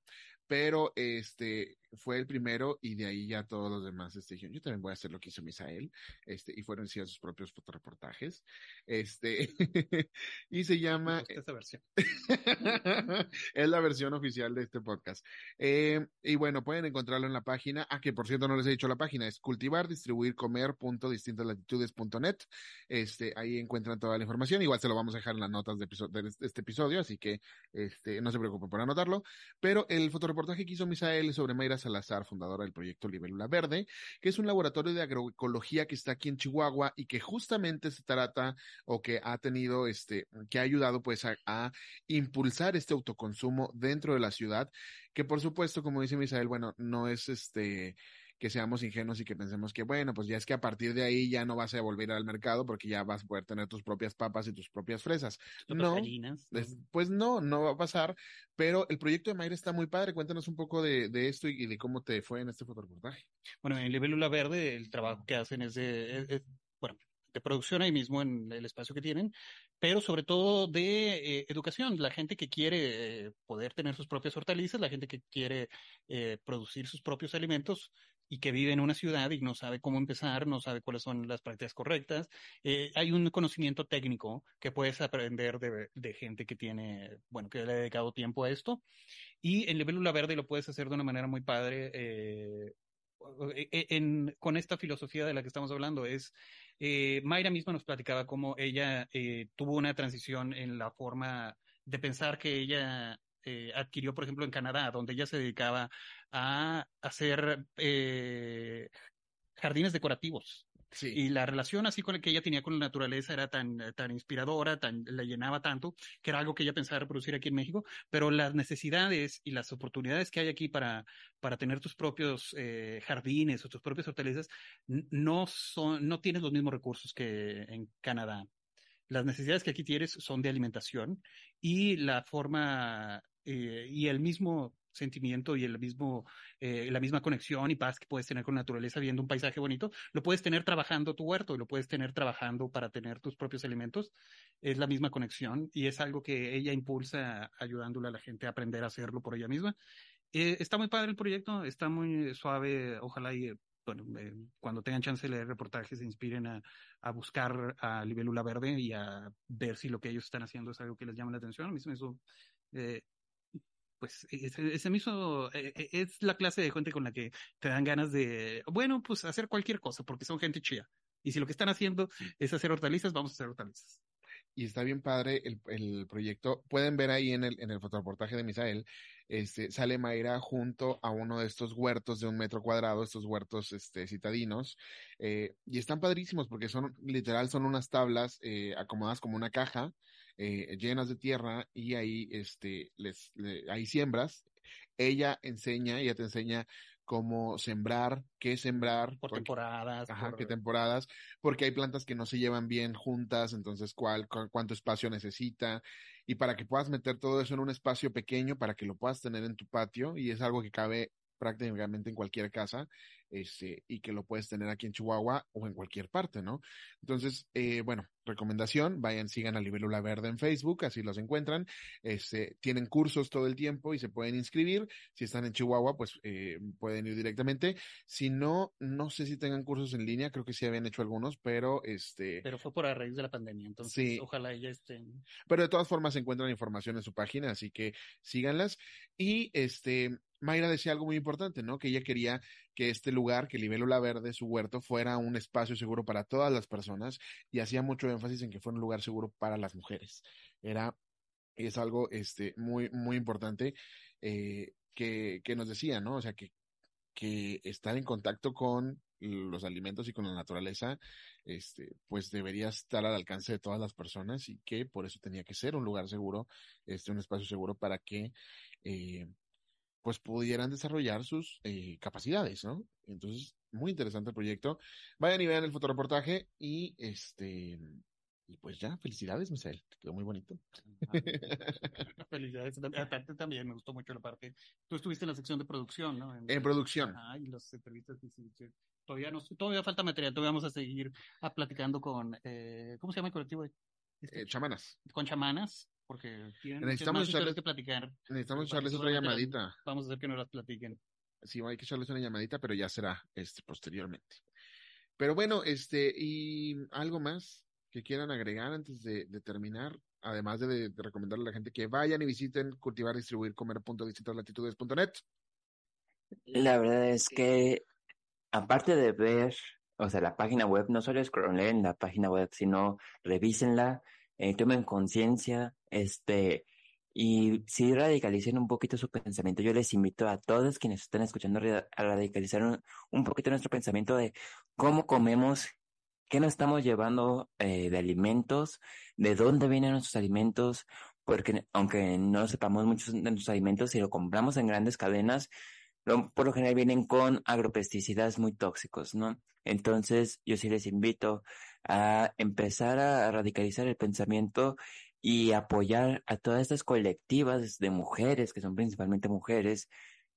pero este fue el primero y de ahí ya todos los demás este, dijeron, yo también voy a hacer lo que hizo Misael, este, y fueron hicieron sus propios fotoreportajes, este, (laughs) y se llama... Esta versión. (laughs) es la versión oficial de este podcast. Eh, y bueno, pueden encontrarlo en la página, ah, que por cierto no les he dicho la página, es cultivar, distribuir, comer, punto, distintas net este, ahí encuentran toda la información, igual se lo vamos a dejar en las notas de, de este episodio, así que, este, no se preocupen por anotarlo, pero el fotoreportaje que hizo Misael sobre Mayra Salazar, fundadora del proyecto Libélula Verde, que es un laboratorio de agroecología que está aquí en Chihuahua y que justamente se trata o que ha tenido este, que ha ayudado pues a, a impulsar este autoconsumo dentro de la ciudad, que por supuesto, como dice Misael, bueno, no es este, que seamos ingenuos y que pensemos que, bueno, pues ya es que a partir de ahí ya no vas a volver al mercado porque ya vas a poder tener tus propias papas y tus propias fresas. No, pues no, no va a pasar, pero el proyecto de Mayra está muy padre. Cuéntanos un poco de, esto y, de cómo te fue en este fotoreportaje. Bueno, en Libélula Verde el trabajo que hacen es de, bueno, de producción ahí mismo en el espacio que tienen, pero sobre todo de eh, educación. La gente que quiere eh, poder tener sus propias hortalizas, la gente que quiere eh, producir sus propios alimentos, y que vive en una ciudad y no sabe cómo empezar, no sabe cuáles son las prácticas correctas. Eh, hay un conocimiento técnico que puedes aprender de, de, gente que tiene, bueno, que le ha dedicado tiempo a esto. Y en Libélula Verde lo puedes hacer de una manera muy padre. Eh, e, e, en, con esta filosofía de la que estamos hablando es, eh, Mayra misma nos platicaba cómo ella eh, tuvo una transición en la forma de pensar que ella eh, adquirió, por ejemplo, en Canadá, donde ella se dedicaba a hacer eh, jardines decorativos. Y la relación así con la que ella tenía con la naturaleza era tan, tan inspiradora, tan, la llenaba tanto, que era algo que ella pensaba reproducir aquí en México, pero las necesidades y las oportunidades que hay aquí para, para tener tus propios eh, jardines o tus propias hortalizas no son, no tienes los mismos recursos que en Canadá. Las necesidades que aquí tienes son de alimentación y la forma eh, y el mismo sentimiento y el mismo, eh, la misma conexión y paz que puedes tener con la naturaleza viendo un paisaje bonito, lo puedes tener trabajando tu huerto y lo puedes tener trabajando para tener tus propios alimentos. Es la misma conexión y es algo que ella impulsa ayudándole a la gente a aprender a hacerlo por ella misma. Eh, está muy padre el proyecto, está muy suave, ojalá y bueno, cuando tengan chance de leer reportajes se inspiren a, a, buscar a Libélula Verde y a ver si lo que ellos están haciendo es algo que les llama la atención. A mí eso eh, pues ese mismo eh, eh, es la clase de gente con la que te dan ganas de, bueno, pues hacer cualquier cosa, porque son gente chía. Y si lo que están haciendo es hacer hortalizas, vamos a hacer hortalizas. Y está bien padre el, el proyecto. Pueden ver ahí en el, en el fotoreportaje de Misael, este, sale Mayra junto a uno de estos huertos de un metro cuadrado, estos huertos este, citadinos, eh, y están padrísimos porque son, literal, son unas tablas eh, acomodadas como una caja, eh, llenas de tierra y ahí, este, les, ahí siembras. Ella enseña, ella te enseña cómo sembrar, qué sembrar. Por temporadas. Ajá, qué temporadas, porque hay plantas que no se llevan bien juntas, entonces cuál, cuánto espacio necesita, y para que puedas meter todo eso en un espacio pequeño, para que lo puedas tener en tu patio, y es algo que cabe prácticamente en cualquier casa, este, y que lo puedes tener aquí en Chihuahua o en cualquier parte, ¿no? Entonces, eh, bueno, recomendación, vayan, sigan a Libélula Verde en Facebook, así los encuentran, este, tienen cursos todo el tiempo y se pueden inscribir, si están en Chihuahua, pues eh, pueden ir directamente, si no, no sé si tengan cursos en línea, creo que sí habían hecho algunos, pero este... Pero fue por a raíz de la pandemia, entonces ojalá ya estén... Pero de todas formas se encuentran información en su página, así que síganlas, y este Mayra decía algo muy importante, ¿no? Que ella quería que este lugar, que Libélula Verde, su huerto, fuera un espacio seguro para todas las personas y hacía mucho énfasis en que fuera un lugar seguro para las mujeres. Era, es algo, este, muy, muy importante, eh, que, que nos decía, ¿no? O sea, que, que estar en contacto con los alimentos y con la naturaleza, este, pues debería estar al alcance de todas las personas y que por eso tenía que ser un lugar seguro, este, un espacio seguro para que, eh, pues pudieran desarrollar sus eh, capacidades, ¿no? Entonces, muy interesante el proyecto. Vayan y vean el fotoreportaje y este, y pues ya, felicidades, Misael, te quedó muy bonito. (laughs) (laughs) Felicidades. Aparte también me gustó mucho la parte. Tú estuviste en la sección de producción, ¿no? En producción. Ah, y las entrevistas que hiciste. Todavía no, todavía falta material, todavía vamos a seguir a platicando con, eh, ¿cómo se llama el colectivo? Este, Eh, chamanas. con chamanas, porque tienen muchas Necesitamos más echarles- que platicar. Necesitamos echarles otra llamadita. Vamos a hacer que nos las platiquen. Sí, hay que echarles una llamadita, pero ya será este posteriormente. Pero bueno, este, y algo más que quieran agregar antes de, de terminar, además de, de recomendarle a la gente que vayan y visiten cultivar, distribuir, comer punto distintas latitudes punto net. La verdad es que, aparte de ver, o sea, la página web, no solo scrollen la página web, sino revísenla, eh, tomen conciencia, este, y si radicalicen un poquito su pensamiento. Yo les invito a todos quienes están escuchando a radicalizar un, un poquito nuestro pensamiento de cómo comemos, qué nos estamos llevando eh, de alimentos, de dónde vienen nuestros alimentos, porque aunque no sepamos muchos de nuestros alimentos, si lo compramos en grandes cadenas, lo- por lo general vienen con agropesticidas muy tóxicos, ¿no? Entonces, yo sí les invito a empezar a radicalizar el pensamiento y apoyar a todas estas colectivas de mujeres, que son principalmente mujeres,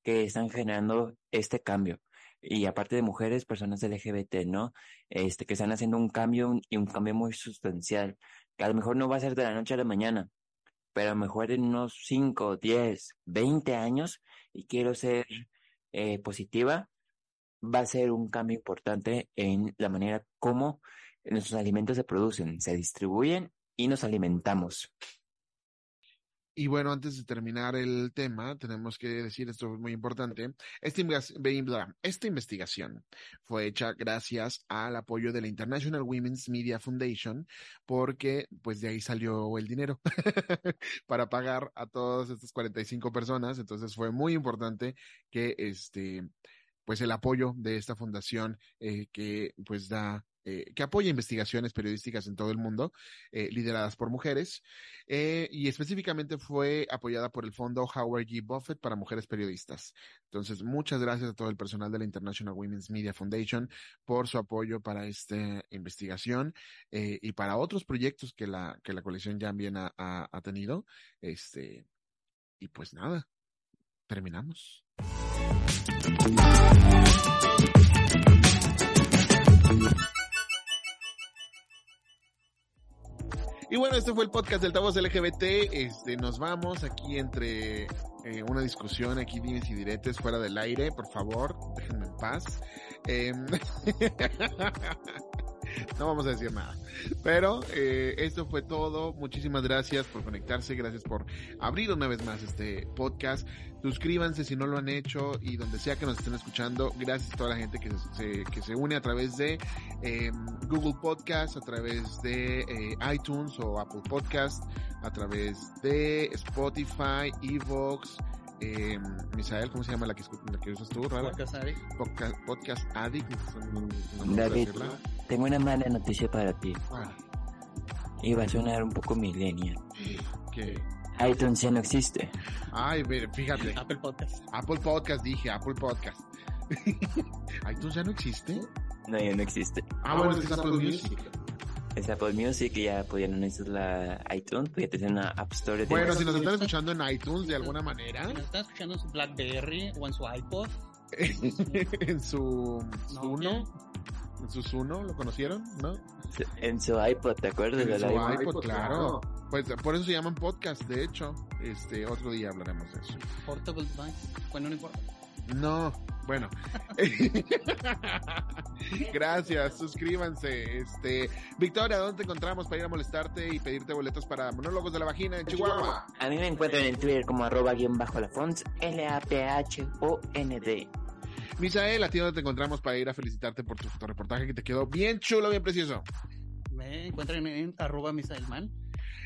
que están generando este cambio. Y aparte de mujeres, personas LGBT, ¿no? Este, que están haciendo un cambio y un cambio muy sustancial, que a lo mejor no va a ser de la noche a la mañana, pero a lo mejor en unos 5, 10, 20 años, y quiero ser eh, positiva, va a ser un cambio importante en la manera como nuestros alimentos se producen, se distribuyen y nos alimentamos. Y bueno, antes de terminar el tema, tenemos que decir, esto es muy importante, esta, investigación fue hecha gracias al apoyo de la International Women's Media Foundation, porque pues de ahí salió el dinero (laughs) para pagar a todas estas 45 personas, entonces fue muy importante que este, pues el apoyo de esta fundación eh, que pues da eh, que apoya investigaciones periodísticas en todo el mundo, eh, lideradas por mujeres, eh, y específicamente fue apoyada por el fondo Howard G. Buffett para mujeres periodistas. Entonces, muchas gracias a todo el personal de la International Women's Media Foundation por su apoyo para esta investigación y para otros proyectos que la, que la colección también ha, ha, ha tenido. Este, y pues nada, terminamos. Y bueno, este fue el podcast del Tavos LGBT. Este, nos vamos aquí entre eh, una discusión, aquí dimes y diretes fuera del aire, por favor, déjenme en paz. Eh, (laughs) no vamos a decir nada. Pero eh, esto fue todo. Muchísimas gracias por conectarse, gracias por abrir una vez más este podcast. Suscríbanse si no lo han hecho y donde sea que nos estén escuchando. Gracias a toda la gente que se, que se une a través de eh, Google Podcast, a través de eh, iTunes o Apple Podcast, a través de Spotify, Evox. Eh, Misael, ¿cómo se llama la que, la que usas tú, Rara? Podcast Addict. Podcast, podcast Addict. no- no- David, tengo una mala noticia para ti. Ah, Y va a sonar un poco millennial. iTunes ya no existe. Ay, fíjate. Apple Podcast. Apple Podcast, dije, Apple Podcast. (laughs) iTunes ya no existe. No, ya no existe. Ah, bueno, es que es Apple Music. Es Apple Music y ya podían instalar iTunes, porque tener una App Store. de- Bueno, si nos están escuchando en iTunes de alguna manera, Si nos está escuchando en su BlackBerry o en su iPod, (laughs) en su. Zuno, en su Zuno, ¿lo conocieron? ¿No? En su iPod, ¿te acuerdas En del su iPod? iPod, claro. Pues por eso se llaman podcast, de hecho. Este, otro día hablaremos de eso. Portable Device. Bueno, no importa. No, Bueno. (laughs) Gracias, suscríbanse. Este, Victoria, ¿dónde te encontramos para ir a molestarte y pedirte boletos para monólogos de la vagina en Chihuahua? A mí me encuentran en Twitter como arroba guion bajo la L-A-P-H-O-N-D. Misael, ¿a ti dónde te encontramos para ir a felicitarte por tu fotoreportaje que te quedó bien chulo, bien precioso? Me encuentran en arroba misaelman.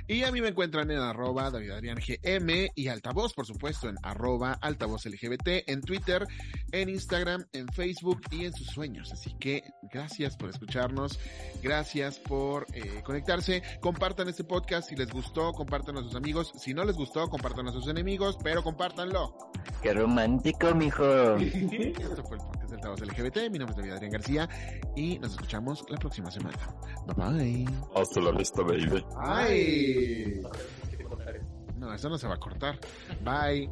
Y a mí me encuentran en arroba David Adrián GM y altavoz, por supuesto, en arroba altavoz LGBT, en Twitter, en Instagram, en Facebook y en sus sueños. Así que gracias por escucharnos, gracias por eh, conectarse. Compartan este podcast si les gustó, compartan a sus amigos. Si no les gustó, compartan a sus enemigos, pero compártanlo. ¡Qué romántico, mijo! (laughs) Esto fue el podcast de altavoz LGBT. Mi nombre es David Adrián García y nos escuchamos la próxima semana. Bye bye. Hasta la vista, baby. Bye. No, eso no se va a cortar. Bye.